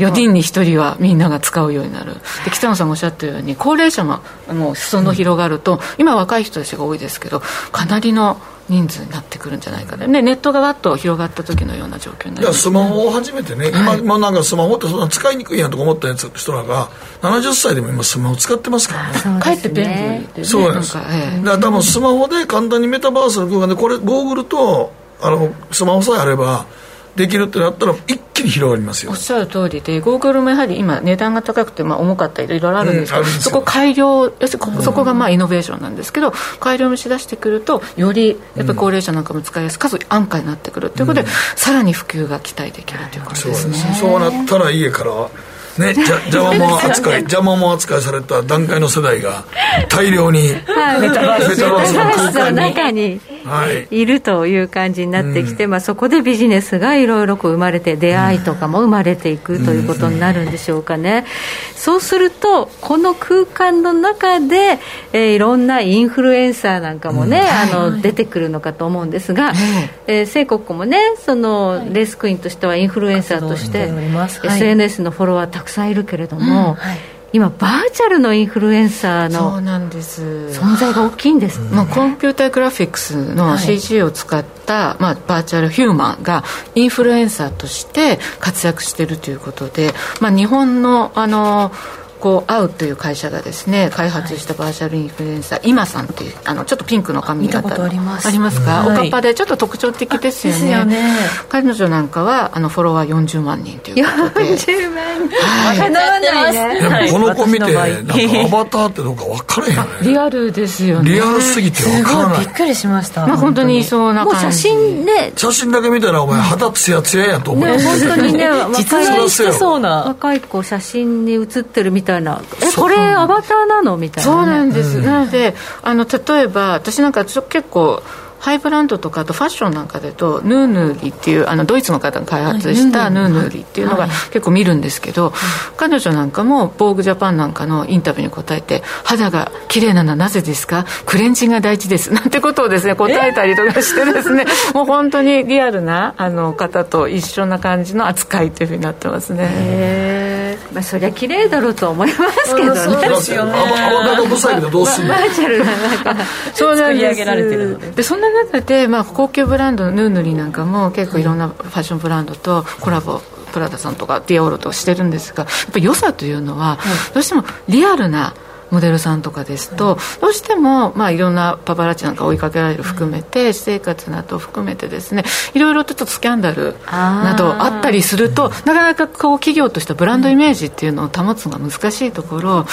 4人に1人はみんなが使うようになる。で北野さんがおっしゃったように高齢者ももう裾野広がると、うん、今若い人たちが多いですけどかなりの人数になってくるんじゃないかねネットがわっと広がった時のような状況になります、ね、いやスマホを始めてね、はい、今なんかスマホってそんな使いにくいやんとか思ったやつ人らが70歳でも今スマホ使ってますからね。かえって便利で、ね、そうなんです、ええ、だから多分スマホで簡単にメタバースの空間でこれゴーグルとあのスマホさえあればできるってなったら一気に広がりますよ。おっしゃる通りでゴーグルもやはり今値段が高くてまあ重かったりいろいろあるんですけど、うん、そこ改良要するにそこがまあイノベーションなんですけど改良もしだしてくるとよりやっぱり高齢者なんかも使いやすくかつ安価になってくるということで、うん、さらに普及が期待できるということですね。そうなったら家からね、じゃ邪魔者扱い邪魔者扱いされた段階の世代が大量に、はい、メタバースの中にい。るという感じになってきて、はい、まあ、そこでビジネスがいろいろ生まれて出会いとかも生まれていくということになるんでしょうかね、そうするとこの空間の中で、えー、いろんなインフルエンサーなんかもね、あの出てくるのかと思うんですが、え。ー、聖国もねそのレースクイーンとしてはインフルエンサーとして、SNS のフォロワーたくさんいるけれども、うん。はい、今バーチャルのインフルエンサーの存在が大きいんです、まあ、コンピューターグラフィックスの CG を使った、はい、まあ、バーチャルヒューマンがインフルエンサーとして活躍しているということで、まあ、日本のあのこう会うという会社がですね開発したバーチャルインフルエンサー、今さんっていうあのちょっとピンクの髪型あります。ありますか、おかっぱでちょっと特徴的ですよね。よね。彼女なんかはあのフォロワー40万人ということで。40万人、はい、かなわないねでもこの子見てなんかアバターってどうか分からへんよね。リアルですよね。リアルすぎて分からない。びっくりしました。まあ本当にいそうな感じ。写真ね写真だけ見たらお前肌ツヤツヤやと思う、ね、本当にね 実在してそうな。若い子写真に写ってるみたいな。えこれれアバターなのみたいな、ね、そうなんです、うん、なのであの例えば私なんか結構ハイブランドとかあとファッションなんかでとヌーヌーリっていうあのドイツの方が開発したヌーヌーリっていうのが結構見るんですけど、彼女なんかも「ボーグジャパン」なんかのインタビューに答えて「肌が綺麗なのはなぜですか？クレンジンが大事です」なんてことをですね答えたりとかしてですね。もう本当にリアルなあの方と一緒な感じの扱いというふうになってますね。へまあ、そりゃ綺麗だろうと思いますけどね。そうですよね。泡がブサイクでどうすんの、バーチャルな中そうなんです。でそんな中で、まあ、高級ブランドのヌーヌリなんかも結構いろんなファッションブランドとコラボプラダさんとかディオールとしてるんですがやっぱり良さというのは、どうしてもリアルなモデルさんとかですと、どうしても、まあ、いろんなパパラッチなんか追いかけられる含めて、私生活など含めてですねいろいろとちょっとスキャンダルなどあったりするとなかなかこう企業としたブランドイメージっていうのを保つのが難しいところ、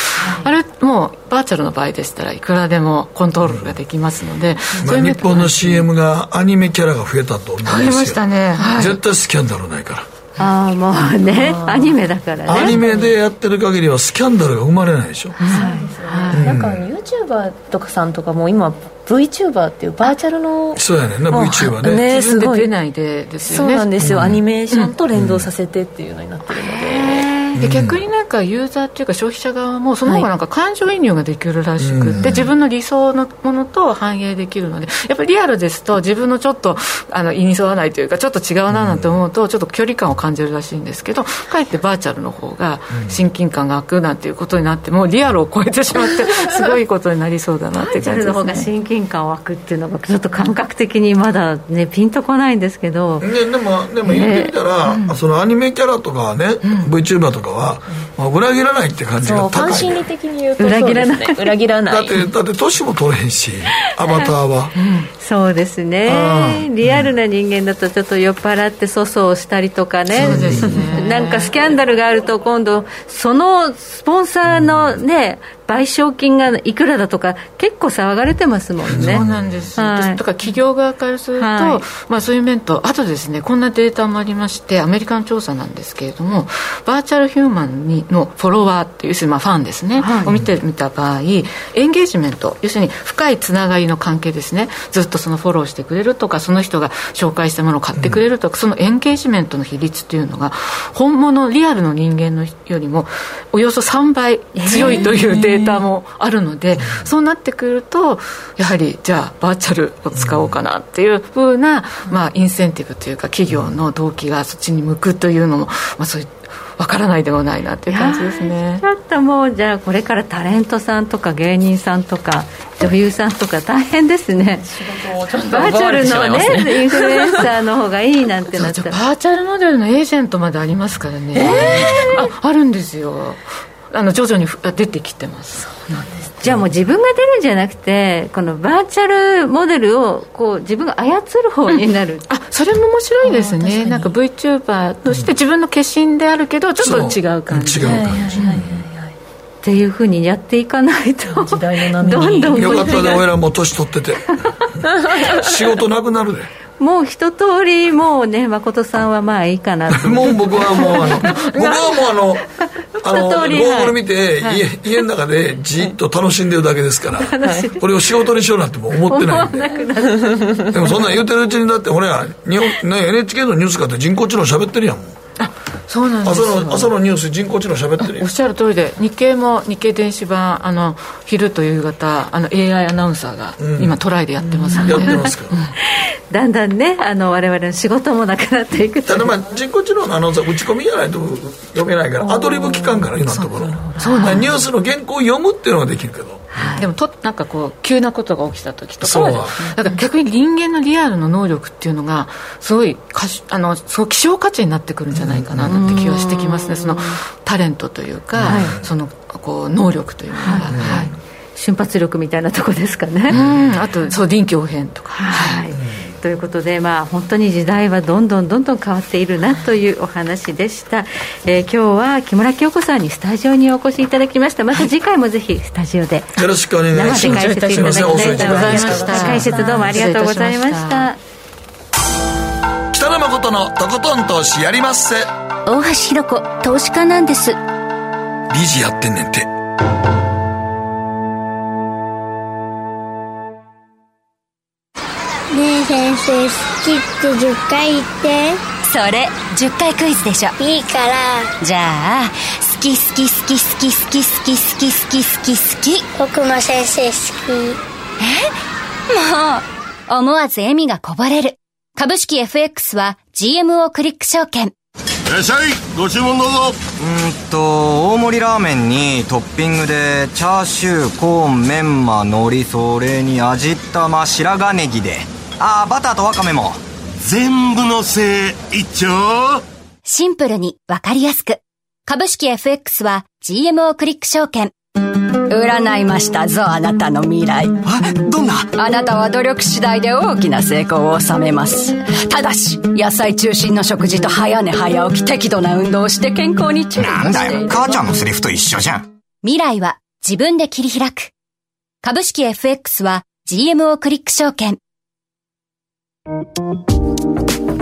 あれもうバーチャルの場合でしたらいくらでもコントロールができますので、まあ、日本の CM がアニメキャラが増えたと思いますよ。ましたね、はい、絶対スキャンダルないからああもうねアニメだからね。アニメでやってる限りはスキャンダルが生まれないでしょ、はいうん、なんか YouTuber とかさんとかも今 VTuber っていうバーチャルのそうやねんな VTuber ね。ね自分で出ないでですよねそうなんですよ、うん、アニメーションと連動させてっていうのになってるので、で逆になんかユーザーっていうか消費者側もその方がなんか感情移入ができるらしくて、はい、自分の理想のものと反映できるのでやっぱりリアルですと自分のちょっとあの意に沿わないというかちょっと違うななんて思うとちょっと距離感を感じるらしいんですけどかえってバーチャルの方が親近感が湧くなんていうことになってもリアルを超えてしまって すごいことになりそうだなって感じです、ね、バーチャルの方が親近感湧くっていうのがちょっと感覚的にまだねピンとこないんですけど、ね、でもでも言ってみたら、えーうん、そのアニメキャラとかはね、うん、VTuber とかは、まあ裏切らないって感じが高い、ね、心理的に言うと裏切らない、ね、裏切らない。だってだって年も取れへんしアバターは、うん、そうですね。リアルな人間だとちょっと酔っ払って粗相したりとかね。ね。なんかスキャンダルがあると今度そのスポンサーのね、賠償金がいくらだとか結構騒がれてますもんね。そうなんです、はい、とか企業側からすると、はい、まあ、そういう面とあとですねこんなデータもありましてアメリカの調査なんですけれどもバーチャルヒューマンにのフォロワーっていう要するにまあファンですね、はい、を見てみた場合エンゲージメント要するに深いつながりの関係ですね。ずっとそのフォローしてくれるとかその人が紹介したものを買ってくれるとか、うん、そのエンゲージメントの比率っていうのが本物リアルの人間のよりもおよそ3倍強いというデータもあるので、えー、そうなってくるとやはりじゃあバーチャルを使おうかなっていうふうな、まあ、インセンティブというか企業の動機がそっちに向くというのも、まあ、そういうわからないでもないなっていう感じですね。ちょっともうじゃあこれからタレントさんとか芸人さんとか女優さんとか大変ですね。バーチャルのねインフルエンサーの方がいいなんてなったら。バーチャルモデルのエージェントまでありますからね、えー、ああるんですよ。あの徐々に出てきてます。そうなんですじゃあもう自分が出るんじゃなくてこのバーチャルモデルをこう自分が操る方になる、うん、あそれも面白いですね。なんか VTuber として自分の化身であるけどちょっと違う感じ、違う感じ、っていうふうにやっていかないと時代のどんどんよかったね俺らもう年取ってて。仕事なくなるでもう一通りもうね誠さんはまあいいかな もう僕はもうあの 僕はもうあのあのゴーグル見て、はい、家家の中でじっと楽しんでるだけですから、はい、これを仕事にしようなんても思ってないんで。でもそんなん言うてるうちにだってほら日本、ね、NHK のニュースかって人工知能喋ってるやんもう。あそうなんです朝の朝のニュース人工知能喋ってるおっしゃる通りで日経も日経電子版あの昼と夕方あの AI アナウンサーが、うん、今トライでやってます、ね、やってますか。だんだんねあの我々の仕事もなくなっていくただまあ人工知能のアナウンサー打ち込みじゃないと読めないからアドリブ期間から今のところ。そうなんニュースの原稿を読むっていうのができるけどはい、でもとなんかこう急なことが起きた時とか。だから逆に人間のリアルの能力っていうのがすごいかしあのすご希少価値になってくるんじゃないかななんて気はしてきますね。そのタレントというか、はい、そのこう能力というのが、はい、瞬発力みたいなとこですかね。あとそう臨機応変とか。はいということで、まあ、本当に時代はどんどんどんどん変わっているなというお話でした、えー、今日は木村京子さんにスタジオにお越しいただきました。また次回もぜひスタジオでよろしくお願いします。解説いただきたいと思います。解説どうもありがとうございました。北野誠のとことん投資やりまっせ。大橋ひろ子投資家なんです。理事やってんねんて先生好きって10回言って。それ10回クイズでしょ。いいから。じゃあ好き好き好き好き好き好き好き好き好き好き。僕も先生好きえ？もう思わず笑みがこぼれる。株式 FX は GMO クリック証券。いらっしゃい。ご注文どうぞ。うんと大盛りラーメンにトッピングでチャーシューコーンメンマ海苔それに味玉白髪ネギでああバターとワカメも。全部のせい一丁。シンプルにわかりやすく。株式 FX は GMO クリック証券。占いましたぞあなたの未来。どんな？あなたは努力次第で大きな成功を収めます。ただし野菜中心の食事と早寝早起き適度な運動をして健康に注意なんだよ。母ちゃんのセリフと一緒じゃん。未来は自分で切り開く。株式 FX は GMO クリック証券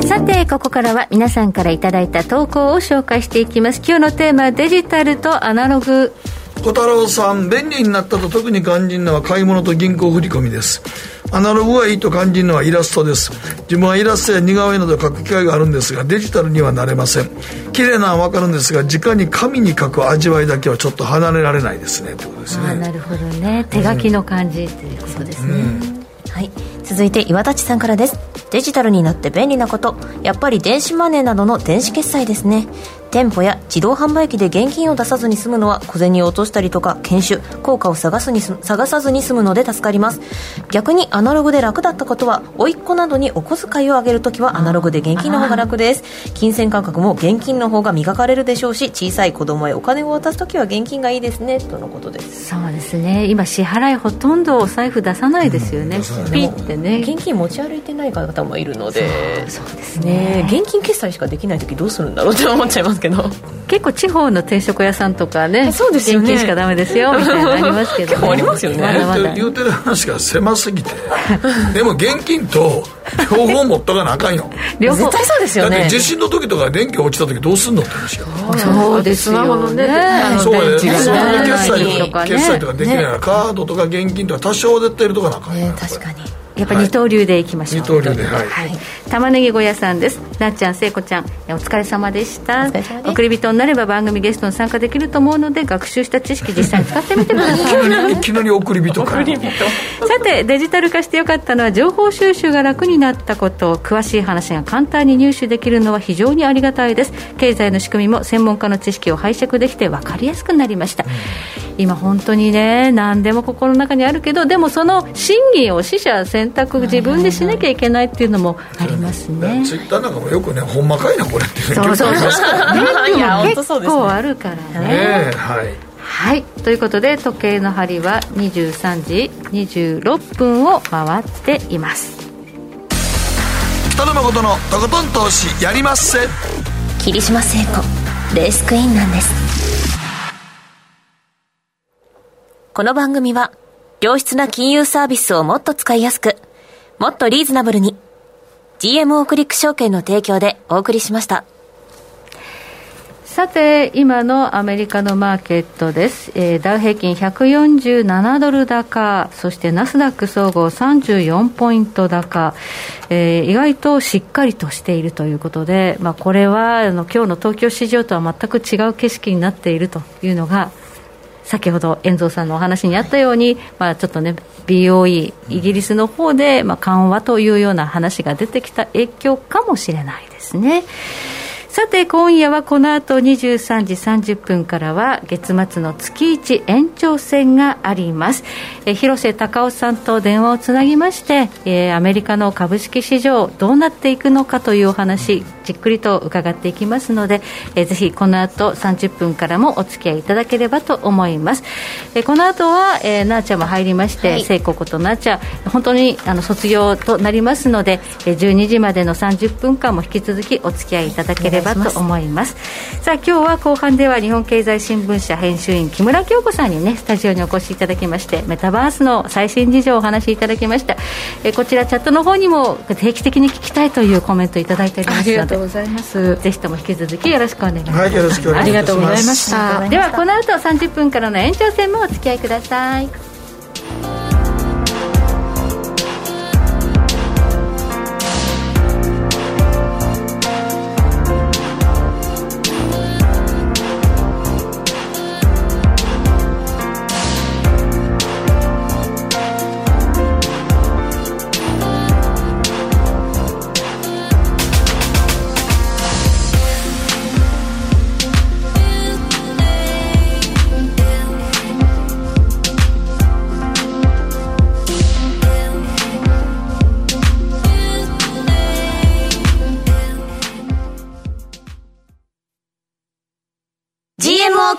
さて、ここからは皆さんからいただいた投稿を紹介していきます。今日のテーマはデジタルとアナログ小太郎さん、便利になったと特に感じるのは買い物と銀行振込です。アナログがいいと感じるのはイラストです。自分はイラストや似顔絵など描く機会があるんですが、デジタルにはなれません。綺麗なのはわかるんですが、直に紙に描く味わいだけはちょっと離れられないですね。ということですね。あなるほどね。手書きの感じということですね。うん、はい。続いて岩立さんからです。デジタルになって便利なこと。やっぱり電子マネーなどの電子決済ですね。店舗や自動販売機で現金を出さずに済むのは小銭を落としたりとか研修効果を探すに探さずに済むので助かります。逆にアナログで楽だったことは甥っ子などにお小遣いをあげるときはアナログで現金の方が楽です。金銭感覚も現金の方が磨かれるでしょうし小さい子供へお金を渡すときは現金がいいですねとのことです。そうですね。今支払いほとんどお財布出さないですよね、うん、ピッてね。現金持ち歩いてない方もいるので。そうですね。現金決済しかできない時どうするんだろうって思っちゃいますけど。結構地方の定食屋さんとかねそうですよね。現金しかダメですよみたいなのありますけど、ね、結構ありますよね。まだまだ。言うてる話が狭すぎて。でも現金と両方持っとかなあかんよ。両方。絶対そうですよね。だって地震の時とか電気落ちた時どうすんのって話よ。そうですよね。そうやね。決済とか決済とかできないから、カードとか現金とか多少絶対入れとかなあかんよ、確かにやっぱ二刀流でいきましょう、二刀流ではい、はい、玉ねぎ小屋さんです。なっちゃん聖子ちゃん。お疲れ様でした。送り人になれば番組ゲストに参加できると思うので学習した知識実際に使ってみてください。いきなり送り人か。さてデジタル化してよかったのは情報収集が楽になったこと詳しい話が簡単に入手できるのは非常にありがたいです。経済の仕組みも専門家の知識を拝借できて分かりやすくなりました、うん、今本当にね何でも心の中にあるけどでもその審議を死者選択自分でしなきゃいけないっていうのもありますね、ツイッターなんかもよくねほんまかいなこれっていうそうそうそう。結構あるからね。ねはい。はい。ということで時計の針は23時26分を回っています。北野誠のとことん投資やりまっせ。霧島聖子レースクイーンなんです。この番組は良質な金融サービスをもっと使いやすくもっとリーズナブルに GMO クリック証券の提供でお送りしました。さて、今のアメリカのマーケットです。えー、ダウ平均147ドル高、そしてナスダック総合34ポイント高、えー、意外としっかりとしているということで、まあ、これはあの今日の東京市場とは全く違う景色になっているというのが、先ほど遠藤さんのお話にあったように、まあ、ちょっとね、BOE、イギリスの方で、まあ、緩和というような話が出てきた影響かもしれないですね。さて今夜はこの後23時30分からは月末の月1延長戦があります。え広瀬隆夫さんと電話をつなぎまして、えー、アメリカの株式市場どうなっていくのかというお話じっくりと伺っていきますので、えー、ぜひこの後30分からもお付き合いいただければと思います、えー、この後は、えー、なあちゃんも入りまして、はい、聖子ことなあちゃん本当にあの卒業となりますので、えー、12時までの30分間も引き続きお付き合いいただければばと思います。さあ今日は後半では日本経済新聞社編集員木村京子さんにねスタジオにお越しいただきましてメタバースの最新事情をお話しいただきました。えこちらチャットの方にも定期的に聞きたいというコメントいただいておりますのでありがとうございます。ぜひとも引き続きよろしくお願いします、はい、よろしくお願いします。ありがとうございました。ではこの後30分からの延長戦もお付き合いください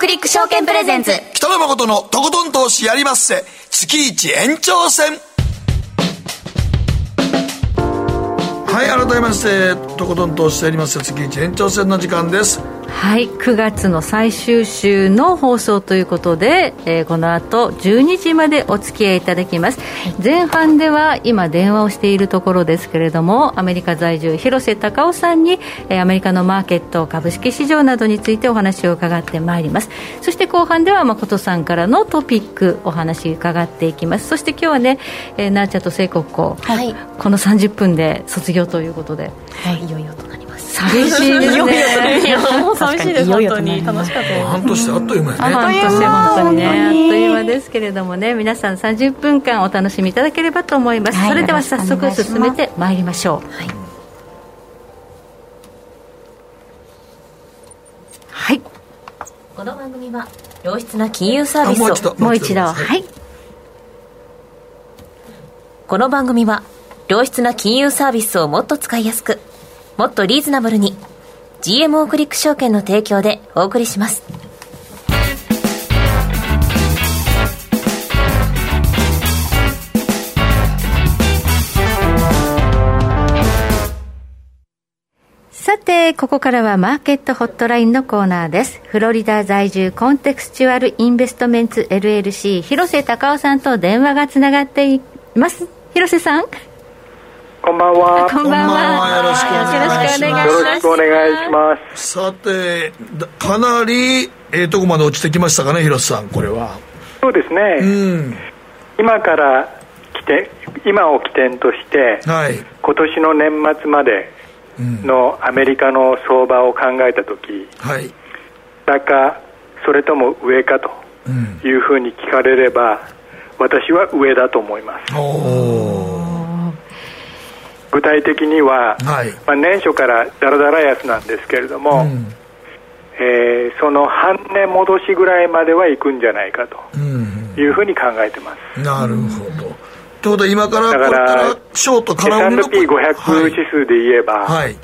クリック証券プレゼンツ。北野誠のとことん投資やりまっせ。月一延長戦。はい改めましてとことん投資やります月一延長戦の時間です。はい9月の最終週の放送ということで、えー、この後12時までお付き合いいただきます、前半では今電話をしているところですけれどもアメリカ在住広瀬隆夫さんに、えー、アメリカのマーケット株式市場などについてお話を伺ってまいります。そして後半では誠さんからのトピックお話伺っていきます。そして今日はね、えー、なーちゃんと聖国公、はい、この30分で卒業ということで、はい、いよいよとな寂しいですね。もう寂しいです本当に楽しかったです半年あっという間やね。半年本当に。ねあっという間ですけれどもね。皆さん30分間お楽しみいただければと思います、はい、それでは早速進めてまいりましょう。はい。はい、この番組は良質な金融サービスを。もう一度。はい。この番組は良質な金融サービスをもっと使いやすくもっとリーズナブルに GMO クリック証券の提供でお送りしますさて、ここからはマーケットホットラインのコーナーです。フロリダ在住コンテクスチュアルインベストメンツ LLC 広瀬隆夫さんと電話がつながっています。広瀬さん。こんばんは。こんばんは。よろしくお願いします。よろしくお願いします。さて、かなり、ええとこまで落ちてきましたかね、広瀬さん、これは。そうですね。うん、今から来て、今を起点として、はい、今年の年末までのアメリカの相場を考えたとき、はい、か、それとも上かというふうに聞かれれば、私は上だと思います。具体的には、はい、まあ、年初からだらだら安なんですけれども、うん、えー、その半値戻しぐらいまでは行くんじゃないかというふうに考えてます。うん、なるほど。ということは今からだからショート空売りの S&P500 指数で言えば、はい、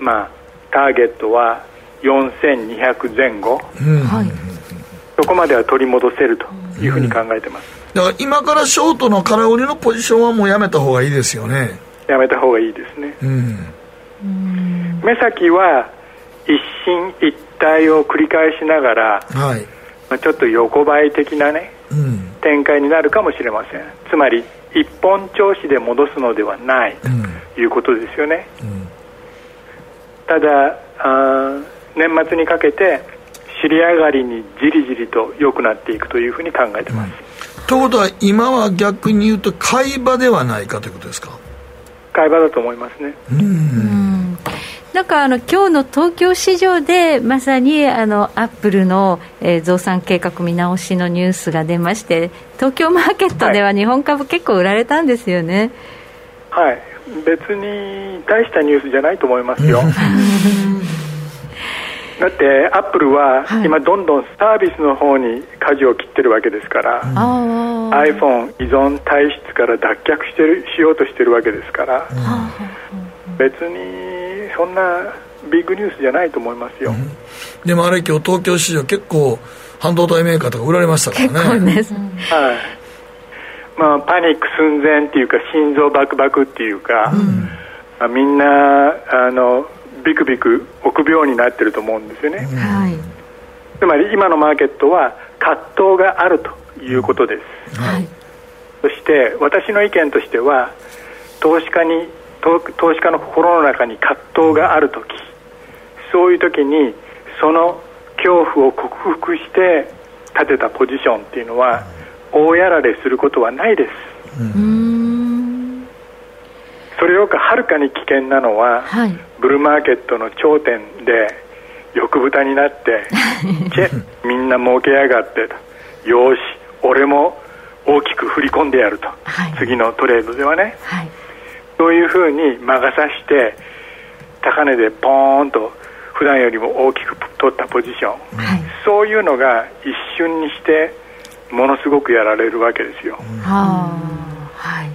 まあ、ターゲットは4200前後、うん、そこまでは取り戻せるというふうに考えてます、だから今からショートの空売りのポジションはもうやめた方がいいですよね。やめた方がいいですね、うん、目先は一進一退を繰り返しながら、はい。まあ、ちょっと横ばい的なね、うん、展開になるかもしれません。つまり一本調子で戻すのではないということですよね、うん、ただあ年末にかけて尻上がりにじりじりと良くなっていくというふうに考えてます、うん、ということは今は逆に言うと買い場ではないかということですか？買い場だと思いますね。うんなんかあの今日の東京市場でまさにあのアップルの、えー、増産計画見直しのニュースが出まして東京マーケットでは日本株結構売られたんですよね。はい、別に大したニュースじゃないと思いますよ。だってアップルは今どんどんサービスの方に舵を切ってるわけですから、iPhone 依存体質から脱却してるしようとしてるわけですから、別にそんなビッグニュースじゃないと思いますよ、でもあれ今日東京市場結構半導体メーカーとか売られましたからね。結構はい。まあ、パニック寸前っていうか心臓バクバクっていうか、うん、まあ、みんなあのビクビク臆病になってると思うんですよね、はい、つまり今のマーケットは葛藤があるということです、はい、そして私の意見としては投資家に投資家の心の中に葛藤がある時そういう時にその恐怖を克服して立てたポジションっていうのは大やられすることはないです、それよくはるかに危険なのは、はい、ブルーマーケットの頂点で欲豚になって チェみんな儲けやがってと。よし俺も大きく振り込んでやると、はい、次のトレードではね、はい、そういうふうに魔が差して高値でポーンと普段よりも大きく取ったポジション、はい、そういうのが一瞬にしてものすごくやられるわけですよ、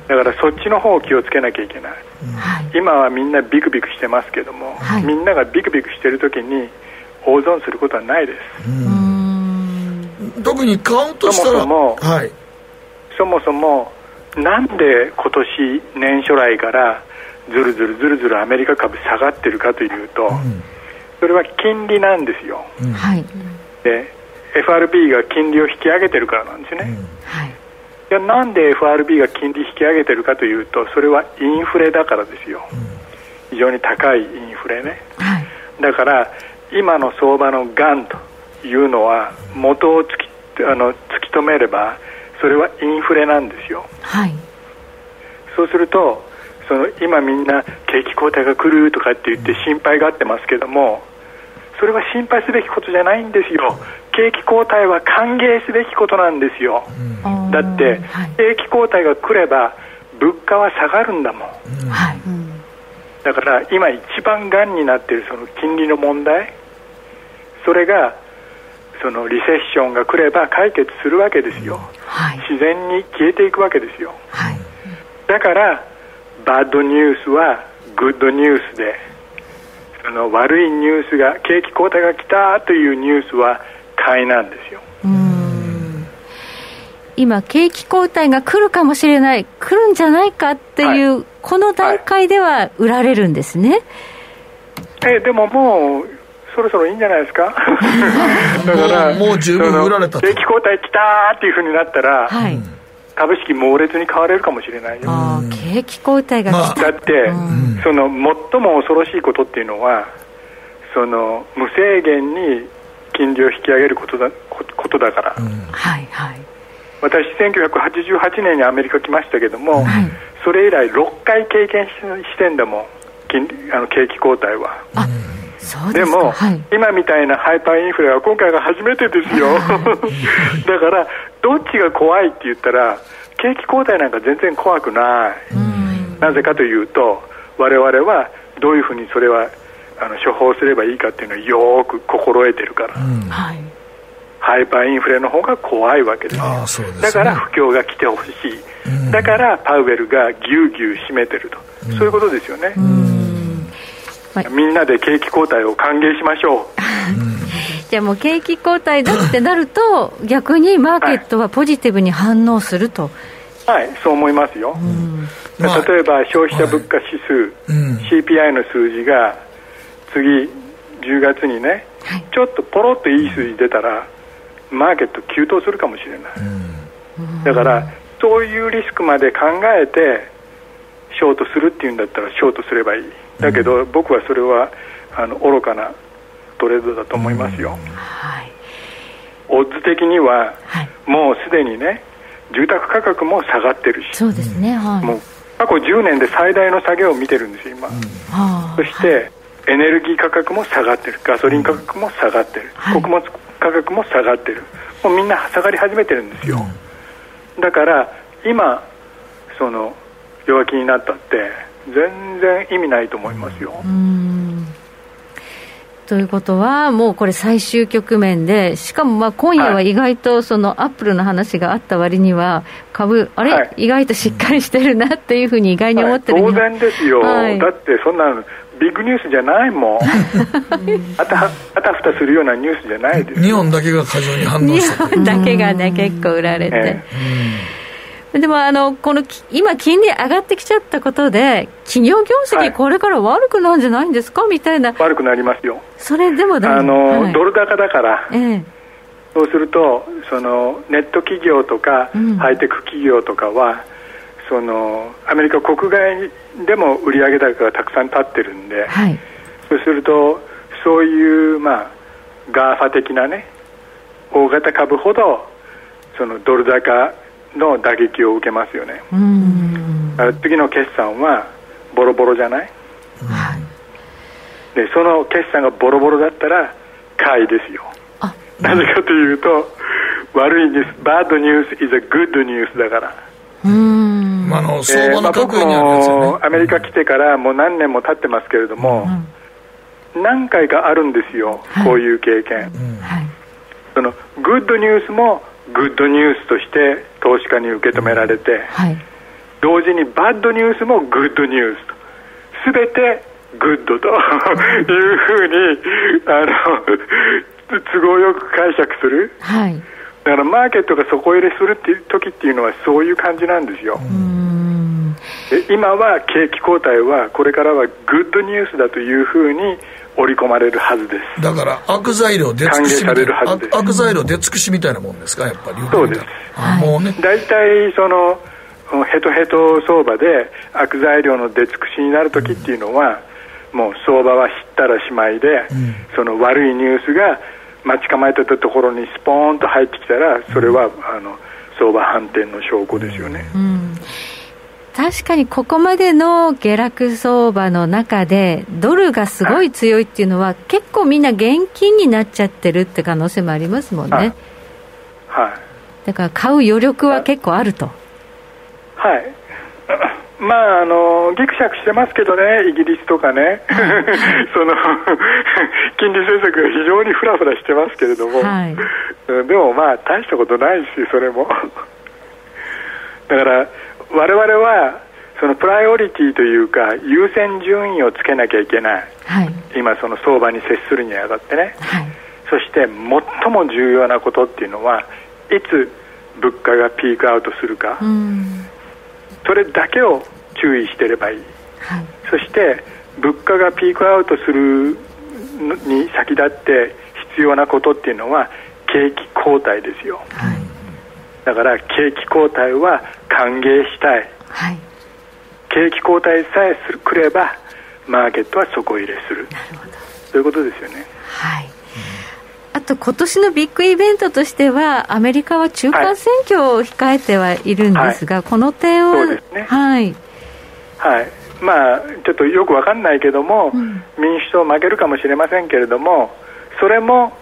だからそっちの方を気をつけなきゃいけない、今はみんなビクビクしてますけども、みんながビクビクしてる時に大損することはないです、特にカウントしたらそもそも、はい、そもそもなんで今年年初来からずるずるずるずるアメリカ株下がってるかというと、うん、それは金利なんですよ、うん、で FRB が金利を引き上げてるからなんですね、うん、はいじゃなんで FRB が金利引き上げてるかというとそれはインフレだからですよ、非常に高いインフレね、はい、だから今の相場のがんというのは元を突きあの突き止めればそれはインフレなんですよ、はい、そうするとその今みんな景気後退が来るとかって言って心配があってますけどもそれは心配すべきことじゃないんですよ景気後退は歓迎すべきことなんですよ、うん、だって、景気後退が来れば物価は下がるんだもん、はい、だから今一番がんになっているその金利の問題それがそのリセッションが来れば解決するわけですよ、はい、自然に消えていくわけですよ、はい、だからバッドニュースはグッドニュースでその悪いニュースが景気後退が来たというニュースは買いなんですよ。今、景気後退が来るかもしれない、来るんじゃないかっていう、はい、この段階では売られるんですね？はい、えでももうそろそろいいんじゃないですか？だからもう十分売られた景気後退来たっていうふうになったら、はい、株式猛烈に買われるかもしれないよ。景気後退が来た、だって、その最も恐ろしいことっていうのはその無制限に金利を引き上げることだことだから、うん、はいはい。私1988年にアメリカ来ましたけども、はい、それ以来6回経験してんだもん金あの景気後退は。でも、はい、今みたいなハイパーインフレは今回が初めてですよ。だからどっちが怖いって言ったら景気後退なんか全然怖くない、なぜかというと我々はどういうふうにそれはあの処方すればいいかっていうのをよく心得てるから、うん、ハイパーインフレの方が怖いわけですよ、ね、だから不況が来てほしい、うん、だからパウエルがぎゅうぎゅう締めてると、うん、そういうことですよね、みんなで景気後退を歓迎しましょう。じゃあもう景気後退だってなると逆にマーケットはポジティブに反応すると、はい、はい、そう思いますよ、まあ、例えば消費者物価指数、はい、CPI の数字が次10月にね、はい、ちょっとポロっといい数字出たらマーケット急騰するかもしれない、だからそういうリスクまで考えてショートするっていうんだったらショートすればいい。だけど、僕はそれはあの愚かなトレードだと思いますよ、はい、オッズ的には、はい、もうすでにね住宅価格も下がってるし。そうですね、はい、もう過去10年で最大の下げを見てるんですよ今、うん、そして、エネルギー価格も下がってる。ガソリン価格も下がってる、はい、穀物価格も下がってる。もうみんな下がり始めてるんですよ、うん、だから今その弱気になったって全然意味ないと思いますよ、ということは、もうこれ、最終局面で、しかもまあ今夜は意外とそのアップルの話があった割には、株、あれ、はい、意外としっかりしてるなっていうふうに意外に思ってる、はい、当然ですよ、はい、だってそんなビッグニュースじゃないもん。あたあたふたするようなニュースじゃないです。日本だけが過剰に反応して日本だけがね結構売られて、ええ、でもあのこの今金利上がってきちゃったことで企業業績これから悪くなるんじゃないんですか、みたいな。悪くなりますよ。それでもあの、はい、ドル高だから、ええ、そうするとそのネット企業とか、うん、ハイテク企業とかはそのアメリカ国外でも売上高がたくさん立ってるんで、はい、そうするとそういう、まあ、 GAFA 的なね大型株ほどそのドル高の打撃を受けますよね。次の決算はボロボロじゃない、はい、でその決算がボロボロだったら買いですよ。なぜかというと悪いニュースバッドニュース is a good ニュースだからまあ、の相場のあるやつよね、まあ、アメリカ来てからもう何年も経ってますけれども、うん、何回かあるんですよ、はい、こういう経験、うん。はい、そのグッドニュースもグッドニュースとして投資家に受け止められて、はい、同時にバッドニュースもグッドニュースと。すべてグッドと。いうふうにあの都合よく解釈する、はい、だだからマーケットが底入れするっていう時っていうのはそういう感じなんですよ。で今は景気後退はこれからはグッドニュースだというふうに織り込まれるはずです。だから悪材料出尽くしみたいな悪材料出尽くしみたいなもんですかやっぱりそうです、もうね。大体そのヘトヘト相場で悪材料の出尽くしになる時っていうのは、もう相場は知ったらしまいで、うん、その悪いニュースが待ち構えてたところにスポーンと入ってきたらそれは、あの相場反転の証拠ですよね、うん、確かにここまでの下落相場の中でドルがすごい強いっていうのは、結構みんな現金になっちゃってるって可能性もありますもんね、はい、はい、だから買う余力は結構あると。はい。まあ、あのぎくしゃくしてますけどね、イギリスとかね、その金利政策が非常にふらふらしてますけれども、はい、でもまあ、大したことないし、それも。だから、我々は、そのプライオリティというか、優先順位をつけなきゃいけない、はい、今、その相場に接するにあたってね、はい、そして最も重要なことっていうのは、いつ物価がピークアウトするか。それだけを注意してればいい、はい、そして物価がピークアウトするに先立って必要なことっていうのは景気後退ですよ、はい、だから景気後退は歓迎したい、はい、景気後退さえするくればマーケットは底入れする。そういうことですよね。はい。あと今年のビッグイベントとしてはアメリカは中間選挙を控えてはいるんですが、はい、この点をね。はい、はい、まあちょっとよくわかんないけども、うん、民主党負けるかもしれませんけれどもそれも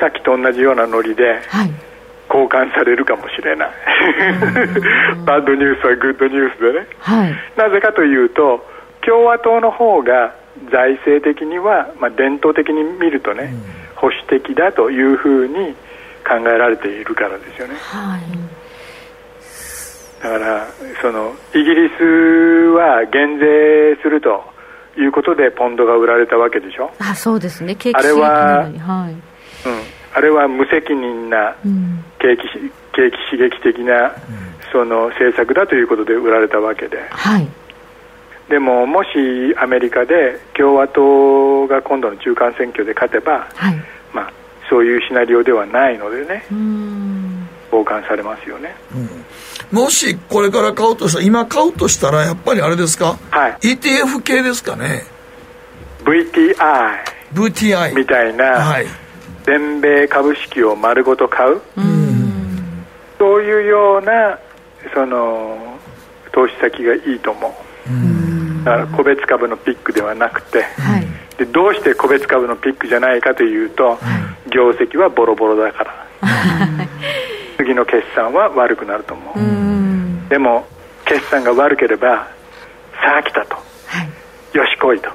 さっきと同じようなノリで、はい交換されるかもしれない。バッドニュースはグッドニュースでね、はい、なぜかというと共和党の方が財政的には、まあ、伝統的に見るとね、うん。保守的だというふうに考えられているからですよね。はい。だからそのイギリスは減税するということでポンドが売られたわけでしょあそうですねあれは、はいうん、あれは無責任な景気,、景気刺激的な、その政策だということで売られたわけで、はい、でも、もしアメリカで共和党が今度の中間選挙で勝てば、はい、まあ、そういうシナリオではないのでね、傍観されますよね、うん、もしこれから買うとしたら、今買うとしたら、やっぱりあれですか、はい、ETF 系ですかね。VTI, VTI みたいな、はい、全米株式を丸ごと買う、うそういうようなその投資先がいいと思う。うだから個別株のピックではなくて、はい、でどうして個別株のピックじゃないかというと、はい、業績はボロボロだから、次の決算は悪くなると思う。でも決算が悪ければさあ来たと、はい、よし来いと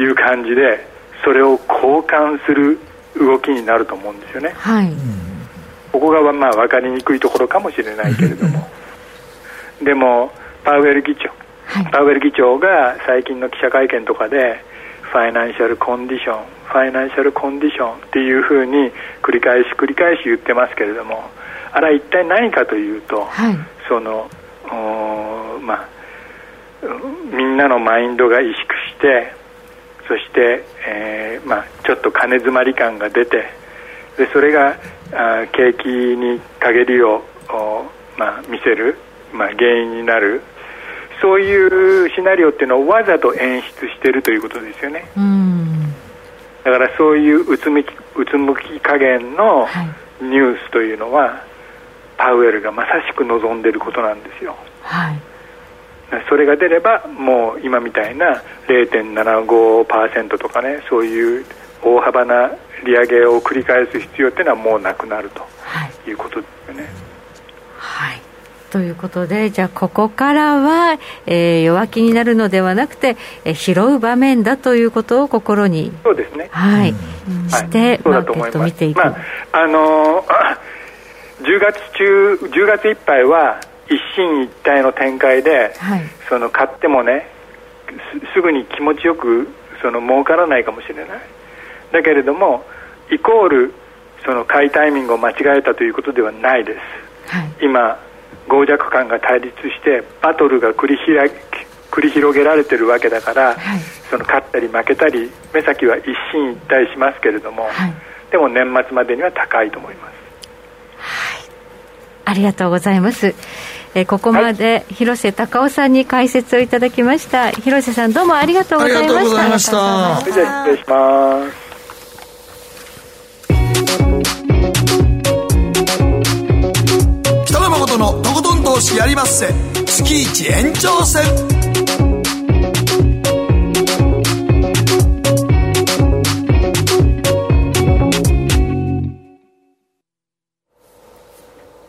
いう感じでそれを交換する動きになると思うんですよね、はい、ここがまあ分かりにくいところかもしれないけれども。でもパウエル議長。はい、パウエル議長が最近の記者会見とかでファイナンシャルコンディションファイナンシャルコンディションっていうふうに繰り返し繰り返し言ってますけれどもあれは一体何かというと、はい、そのまあみんなのマインドが萎縮してそして、えーまあ、ちょっと金詰まり感が出てでそれがあ景気に陰りを、まあ、見せる、まあ、原因になるそういうシナリオっていうのをわざと演出しているということですよね。だからそういううつむきうつむき加減のニュースというのは、はい、パウエルがまさしく望んでいることなんですよ。はい、それが出ればもう今みたいな0.75%とかねそういう大幅な利上げを繰り返す必要っていうのはもうなくなるとい。うことですよね。はい。ということで、じゃあ、ここからは、えー、弱気になるのではなくて、えー、拾う場面だということを心に、そうですね、はい、うん、して、マーケット見ていく。まあ、あのー、10月中、10月いっぱいは、一進一退の展開で、はい、その買ってもねす、すぐに気持ちよくその儲からないかもしれない。だけれども、イコールその買いタイミングを間違えたということではないです、はい、今強弱感が対立してバトルが繰り広繰り広げられてるわけだから、はい、その勝ったり負けたり目先は一進一退しますけれども、はい、でも年末までには高いと思います、はい、ありがとうございますえここまで広瀬隆夫さんに解説をいただきました。広瀬さんどうもありがとうございました。ありがとうございました。失礼します。北野誠のとことん投資やりまっせ。月一延長戦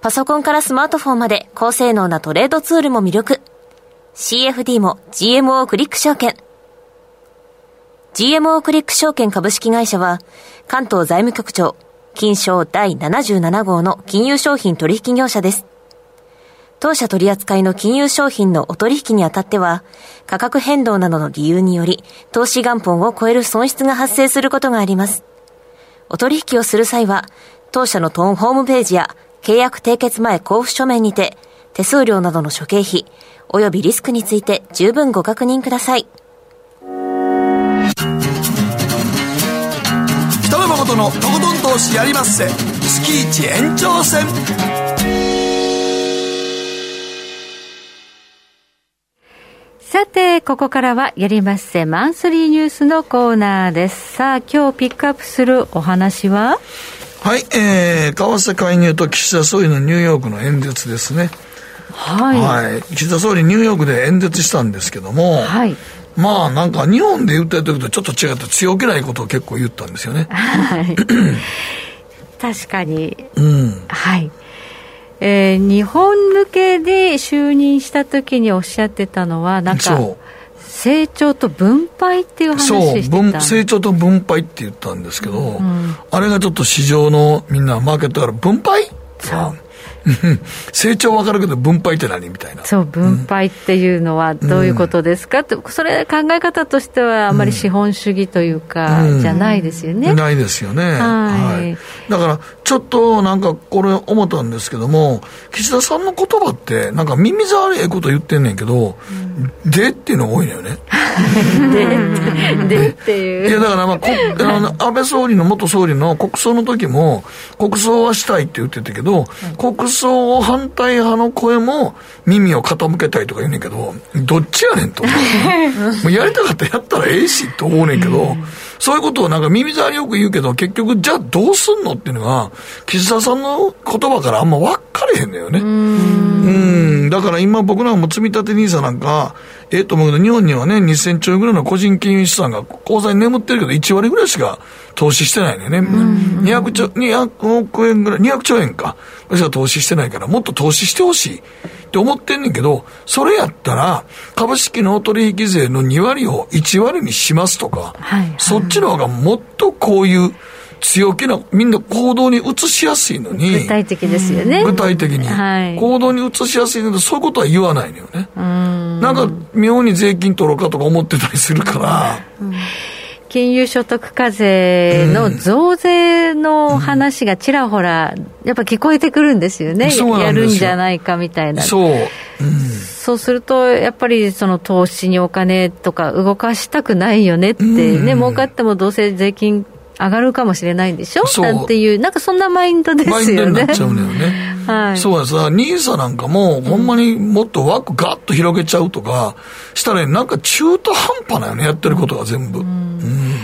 パソコンからスマートフォンまで高性能なトレードツールも魅力。CFD も GMO クリック証券。GMO クリック証券株式会社は、関東財務局長、金賞第77号の金融商品取引業者です。当社取扱いの金融商品のお取引にあたっては、価格変動などの理由により、投資元本を超える損失が発生することがあります。お取引をする際は、当社のトーンホームページや契約締結前交付書面にて、手数料などの諸経費、及びリスクについて十分ご確認ください。北野誠のとことん投資やりまっせ。月一延長戦。さて、ここからはやりまっせマンスリーニュースのコーナーです。さあ、今日ピックアップするお話は？はい、えー、為替介入と岸田総理のニューヨークの演説ですね。はい。はい。岸田総理ニューヨークで演説したんですけども、はい。まあなんか日本で言った時とちょっと違って強気ないことを結構言ったんですよね。はい。確かに。うん。はい。えー、日本抜けで就任した時におっしゃってたのは、なんか、そう成長と分配っていう話してそう成長と分配って言ったんですけど、うん、あれがちょっと市場のみんなマーケットから分配？そう成長わかるけど分配って何みたいな。そう分配っていうのはどういうことですか、うん、それ考え方としてはあまり資本主義というか、うん、じゃないですよね、ないですよね、はい、はい、だからちょっとなんかこれ思ったんですけども岸田さんの言葉ってなんか耳障りええこと言ってんねんけど、うん、でっていうのが多いのよね。ででっていう。いやだからまあこあの安倍総理の元総理の国葬の時も国葬はしたいって言ってたけど、国葬を反対派の声も耳を傾けたいとか言うねんけど、どっちやねんと。もうやりたかったらやったらええしと思うねんけど、そういうことをなんか耳障りよく言うけど、結局じゃあどうすんのっていうのが、岸田さんの言葉からあんま分かれへんのよね。うん。だから今僕らも積み立て NISA なんか、ええと思うけど、日本にはね、2000兆円ぐらいの個人金融資産が口座に眠ってるけど、1割ぐらいしか投資してないのよね。200兆、200億円ぐらい、200兆円か。私は投資してないから、もっと投資してほしいって思ってんねんけど、それやったら、株式の取引税の2割を1割にしますとか、はいはい、そっちの方がもっとこういう、強気な、みんな行動に移しやすいのに。具体的ですよね。具体的に。はい、行動に移しやすいので、そういうことは言わないのよね。んなんか、妙に税金取ろうかとか思ってたりするから。金融所得課税の増税の話がちらほら、やっぱ聞こえてくるんですよね、うん、やるんじゃないかみたいな。そう、うん、そうすると、やっぱりその投資にお金とか動かしたくないよねってね、うん、儲かってもどうせ税金上がるかもしれないんでしょ？なんていう、なんかそんなマインドですよね。マインドになっちゃうのよね。はい、そうです。ニーサなんかも、ほんまにもっと枠ガッと広げちゃうとか、したら、ね、なんか中途半端なよね、やってることが全部。うん、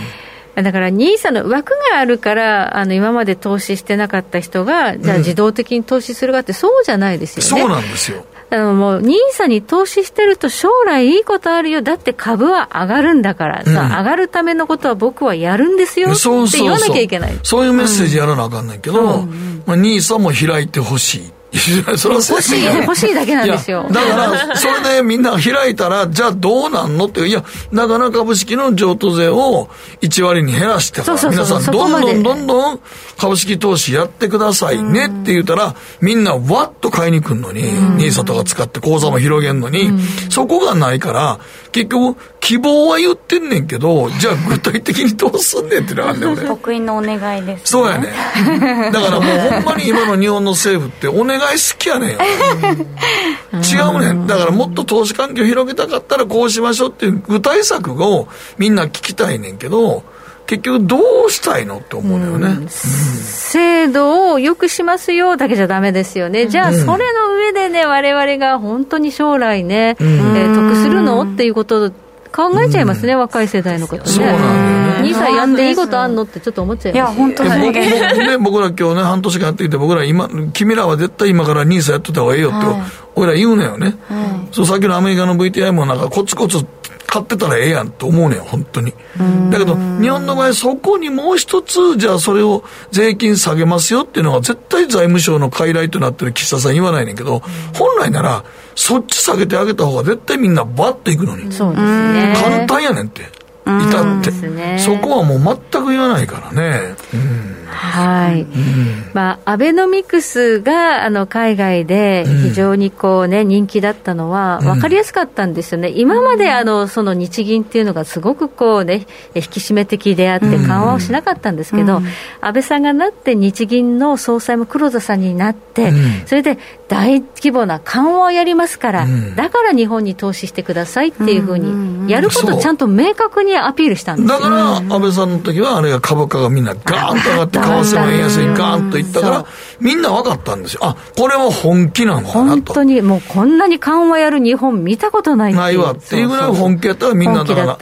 だから NISA の枠があるからあの今まで投資してなかった人がじゃあ自動的に投資するかってそうじゃないですよね。そうなんですよあのもう NISA に投資してると将来いいことあるよ。だって株は上がるんだからさ、うん、上がるためのことは僕はやるんですよって言わなきゃいけない。そういうメッセージやらなあかんねんけど、うん、まあ、NISA も開いてほしい そ欲しい、欲しいだけなんですよ。だから、それでみんな開いたら、じゃあどうなんのって、いや、だから株式の譲渡税を1割に減らしてから、皆さんどんどんどんどん株式投資やってくださいねって言ったら、みんなわっと買いに来るのに、ニーサとか使って口座も広げるのに、そこがないから、結局、希望は言ってんねんけど、じゃあ具体的にどうすんねんってのがあんねん、俺。得意のお願いです、ね、そうやね。だからもうほんまに今の日本の政府ってお願い好きやねんよ。違うねん。だからもっと投資環境広げたかったらこうしましょうっていう具体策をみんな聞きたいねんけど、結局どうしたいのって思うのよね、うん、制度を良くしますよだけじゃダメですよね、じゃあそれの上でね我々が本当に将来ね、うん、えー、得するのっていうこと考えちゃいますね、うん、若い世代の方ね。そうなんだよね。2歳やんでいいことあんのってちょっと思っちゃいますいや、本当だね。ね、僕ら今日ね、半年間やってきて、僕ら今、君らは絶対今から2歳やってた方がいいよって、はい、俺ら言うのよね。はい、そう、さっきのアメリカの VTI もなんかコツコツ買ってたらええやんと思うねん、本当に。だけど、日本の場合、そこにもう一つ、じゃあそれを税金下げますよっていうのは、絶対財務省の傀儡となってる岸田さん言わないねんけど、本来なら、そっち下げてあげた方が絶対みんなバッといくのに。そうですね。簡単やねんって。至って、ね、そこはもう全く言わないからね。うんはい、うん、まあ、アベノミクスがあの海外で非常にこう、ね、人気だったのは分かりやすかったんですよね、今まであのその日銀っていうのがすごくこう、ね、引き締め的であって緩和をしなかったんですけど、安倍さんがなって日銀の総裁も黒田さんになって、それで大規模な緩和をやりますから、だから日本に投資してくださいっていうふうに、やることをちゃんと明確にアピールしたんですだから安倍さんの時はあれが株価がみんなガーンと上がって為替も円安にガーンといったから、みんな分かったんですよ。あ、これは本気なんだなと。本当に、もうこんなに緩和やる日本見たことないないわ。っていうぐらい本気やったらみんなだから、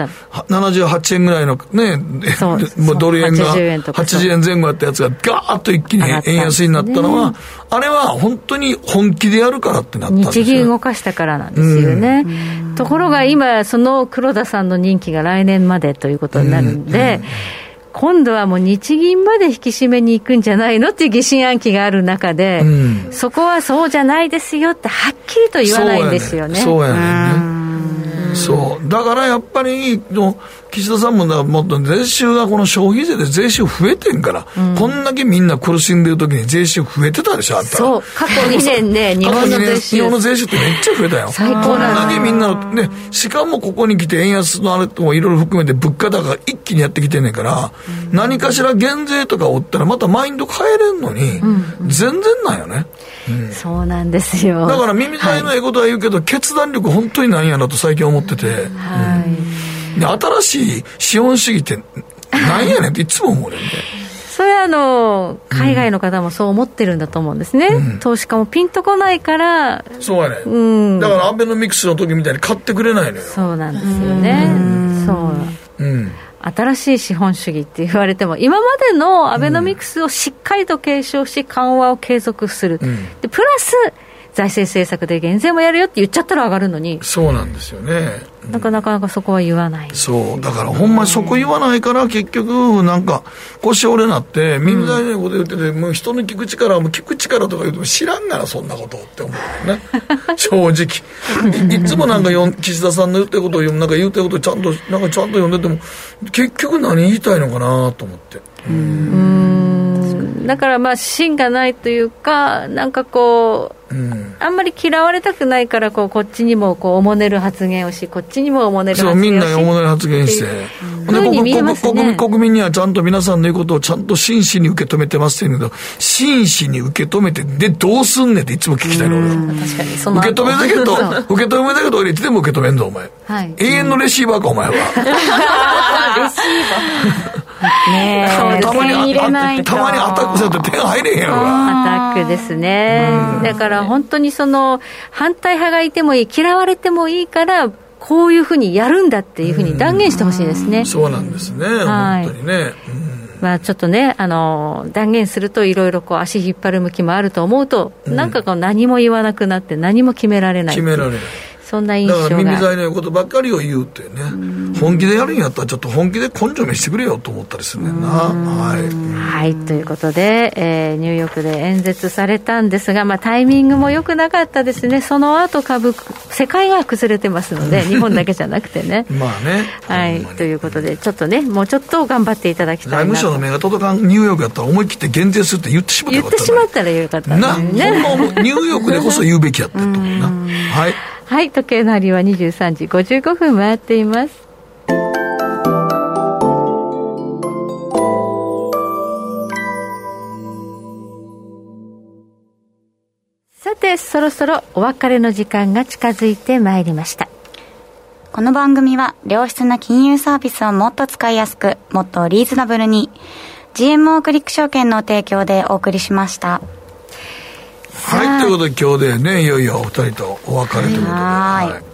78円ぐらいのね、ドル円が80円前後やったやつがガーッと一気に円安になったのは、あれは本当に本気でやるからってなったんですよ。日銀動かしたからなんですよね。ところが今、その黒田さんの任期が来年までということになるんで、今度はもう日銀まで引き締めに行くんじゃないのっていう疑心暗鬼がある中で、うん、そこはそうじゃないですよってはっきりと言わないんですよね。そうやね。そうだからやっぱりの岸田さんもだもっと税収がこの消費税で税収増えてんから、うん、こんだけみんな苦しんでる時に税収増えてたでしょあんたそう。過去2年で日本の税収。日本の税収ってめっちゃ増えたよ。最高こんだけみんなねしかもここに来て円安のあれともいろいろ含めて物価高が一気にやってきてんねんから、うん、何かしら減税とかおったらまたマインド変えれんのに、うん、全然なんよね、そうなんですよ。だから耳たいのええことは言うけど、はい、決断力本当になんやなと最近思ってて、はい、で新しい資本主義ってなんやねんっていつも思うねんねそれはあの海外の方もそう思ってるんだと思うんですね、うん、投資家もピンとこないからそうやね、うん、だからアベノミクスの時みたいに買ってくれないのよ。そうなんですよね、うそう、うん。新しい資本主義って言われても、今までのアベノミクスをしっかりと継承し、緩和を継続する、うん、でプラス財政政策で減税もやるよって言っちゃったら上がるのに、そうなんですよね、うん、なかなかそこは言わない、そう、だからほんまそこ言わないから、結局、なんか、腰折れなって、みんなのこと言ってて、もう人の聞く力、もう聞く力とか言うても知らんがな、そんなことって思うよね、正直。い。いつもなんかよ岸田さんの言ってることをなんか言うてることちゃんと、なんかちゃんと読んでても、結局何言いたいのかなと思って。うんだからまあ芯がないというかなんかこうあんまり嫌われたくないからこうこっちにもこうおもねる発言をしこっちにもおもねる発言をしそうみんなにおもねる発言して、うん、で国国民にはちゃんと皆さんの言うことをちゃんと真摯に受け止めてますって言うけど真摯に受け止めてでどうすんねんっていつも聞きたいの俺。は確かにその受け止めだけど受け止めだけど俺いつでも受け止めんぞお前、はい、永遠のレシーバーかお前は。レシーバーねたまにたまにアタックすると手が入れへんやろ。アタックですね、だから本当にその反対派がいてもいい嫌われてもいいからこういうふうにやるんだっていうふうに断言してほしいですね、そうなんですね、はい、本当にね、うん。まあ、ちょっとねあの断言するといろいろ足引っ張る向きもあると思うと、うん、なんかこう何も言わなくなって何も決められない決められないそんな印象が。だから耳障りのことばっかりを言うってね、本気でやるんやったらちょっと本気で根性見してくれよと思ったりするねんな。はい、はい、ということで、えー、ニューヨークで演説されたんですが、まあ、タイミングも良くなかったですね。その後株世界が崩れてますので日本だけじゃなくてね。まあね。はい。ということでちょっとねもうちょっと頑張っていただきたい財務省の目が届かんニューヨークやったら思い切って減税するって言ってしまったら言ってしまったらよかったねな、ニューヨークでこそ言うべきやったと思うな。はい。はい時計の針は23時55分回っていますさてそろそろお別れの時間が近づいてまいりましたこの番組は良質な金融サービスをもっと使いやすくもっとリーズナブルに GMO クリック証券の提供でお送りしました。はい、ということで今日でね、いよいよお二人とお別れということで。はい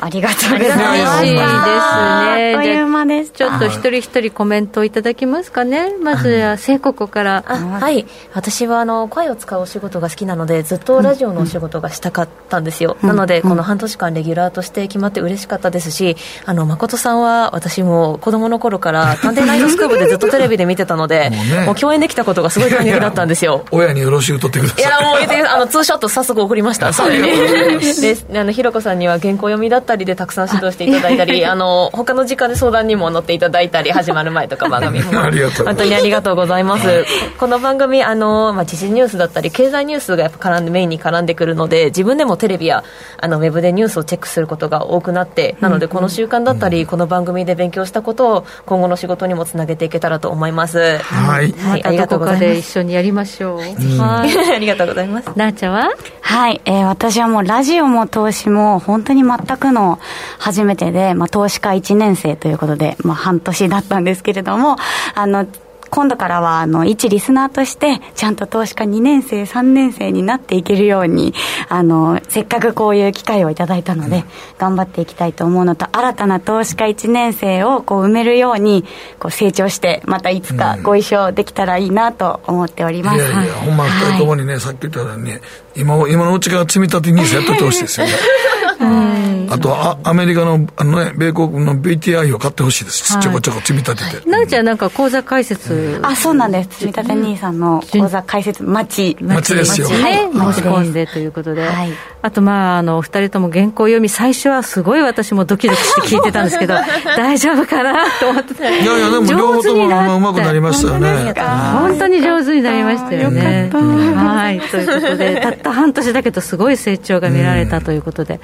ありがとうございます。嬉しいですね。あっという間でちょっと一人一人コメントいただきますかね。まずは聖子から。はい。私はあの声を使うお仕事が好きなので、ずっとラジオのお仕事がしたかったんですよ。うん、なので、この半年間レギュラーとして決まって嬉しかったですし、あの誠さんは私も子供の頃から探偵ナイトスクープでずっとテレビで見てたので、もうね、もう共演できたことがすごい感激だったんですよ。親によろしく取ってください。いやもうあのツーショット早速送りました。そうで、あのひろこさんには原稿読みだったりでたくさん指導していただいたりあの他の時間で相談にも乗っていただいたり始まる前とか番組も 本当にありがとうございます、この番組あの、まあ、時事ニュースだったり経済ニュースがやっぱ絡んでメインに絡んでくるので自分でもテレビやあのウェブでニュースをチェックすることが多くなってなのでこの習慣だったり、この番組で勉強したことを今後の仕事にもつなげていけたらと思います。はい、はい、ありがとうございます。一緒にやりましょう、はい。ありがとうございます。なあちゃんは？はい、えー、私はもうラジオも投資も本当に全くの初めてで、まあ、投資家1年生ということで、まあ、半年だったんですけれども、あの、今度からはあの一リスナーとしてちゃんと投資家2年生3年生になっていけるようにあのせっかくこういう機会をいただいたので、頑張っていきたいと思うのと新たな投資家1年生をこう埋めるようにこう成長してまたいつかご一緒できたらいいなと思っております、いやいや、ほんま2人ともにね、さっき言ったようにね今今のうちから積み立て NISA やっててほしいですよね あとあアメリカのあの、ね、米国の BTI を買ってほしいです、はい、ちょこちょこ積み立てて。なおちゃん、なんか口座開設、あそうなんです、積み立て NISA の口座開設、町、町ですよ、ね、申し込んでということで、はい、あと、まあ、あのお二人とも原稿読み、最初はすごい私もドキドキして聞いてたんですけど、大丈夫かなと思ってたいやいや、でも両方ともうまくなりましたよね。本当に上手になりましたよね。はい、ということで、たった半年だけど、すごい成長が見られたということで。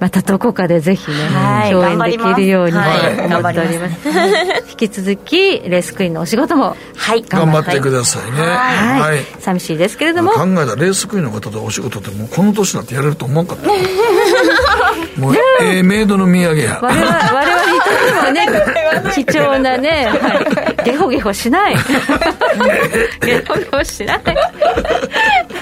またどこかでぜひね、はい、共演できるように、はい、思っております。引き続き、レースクイーンのお仕事も、はい、頑張ってくださいね。はい。寂しいですけれども。考えたら、レースクイーンの方とお仕事って、もうこの年になってやれると思わんかった。もう、ええメイドの土産や。我々、我々にとってもね、貴重なね、はい、ゲホゲホしない。ゲホゲホしない。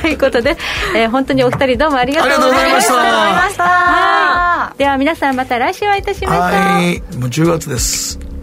ということで、えー、本当にお二人どうもありがとうございました。ありがとうございました。では皆さんまた来週お会いいたしましょう。はい、もう10月です。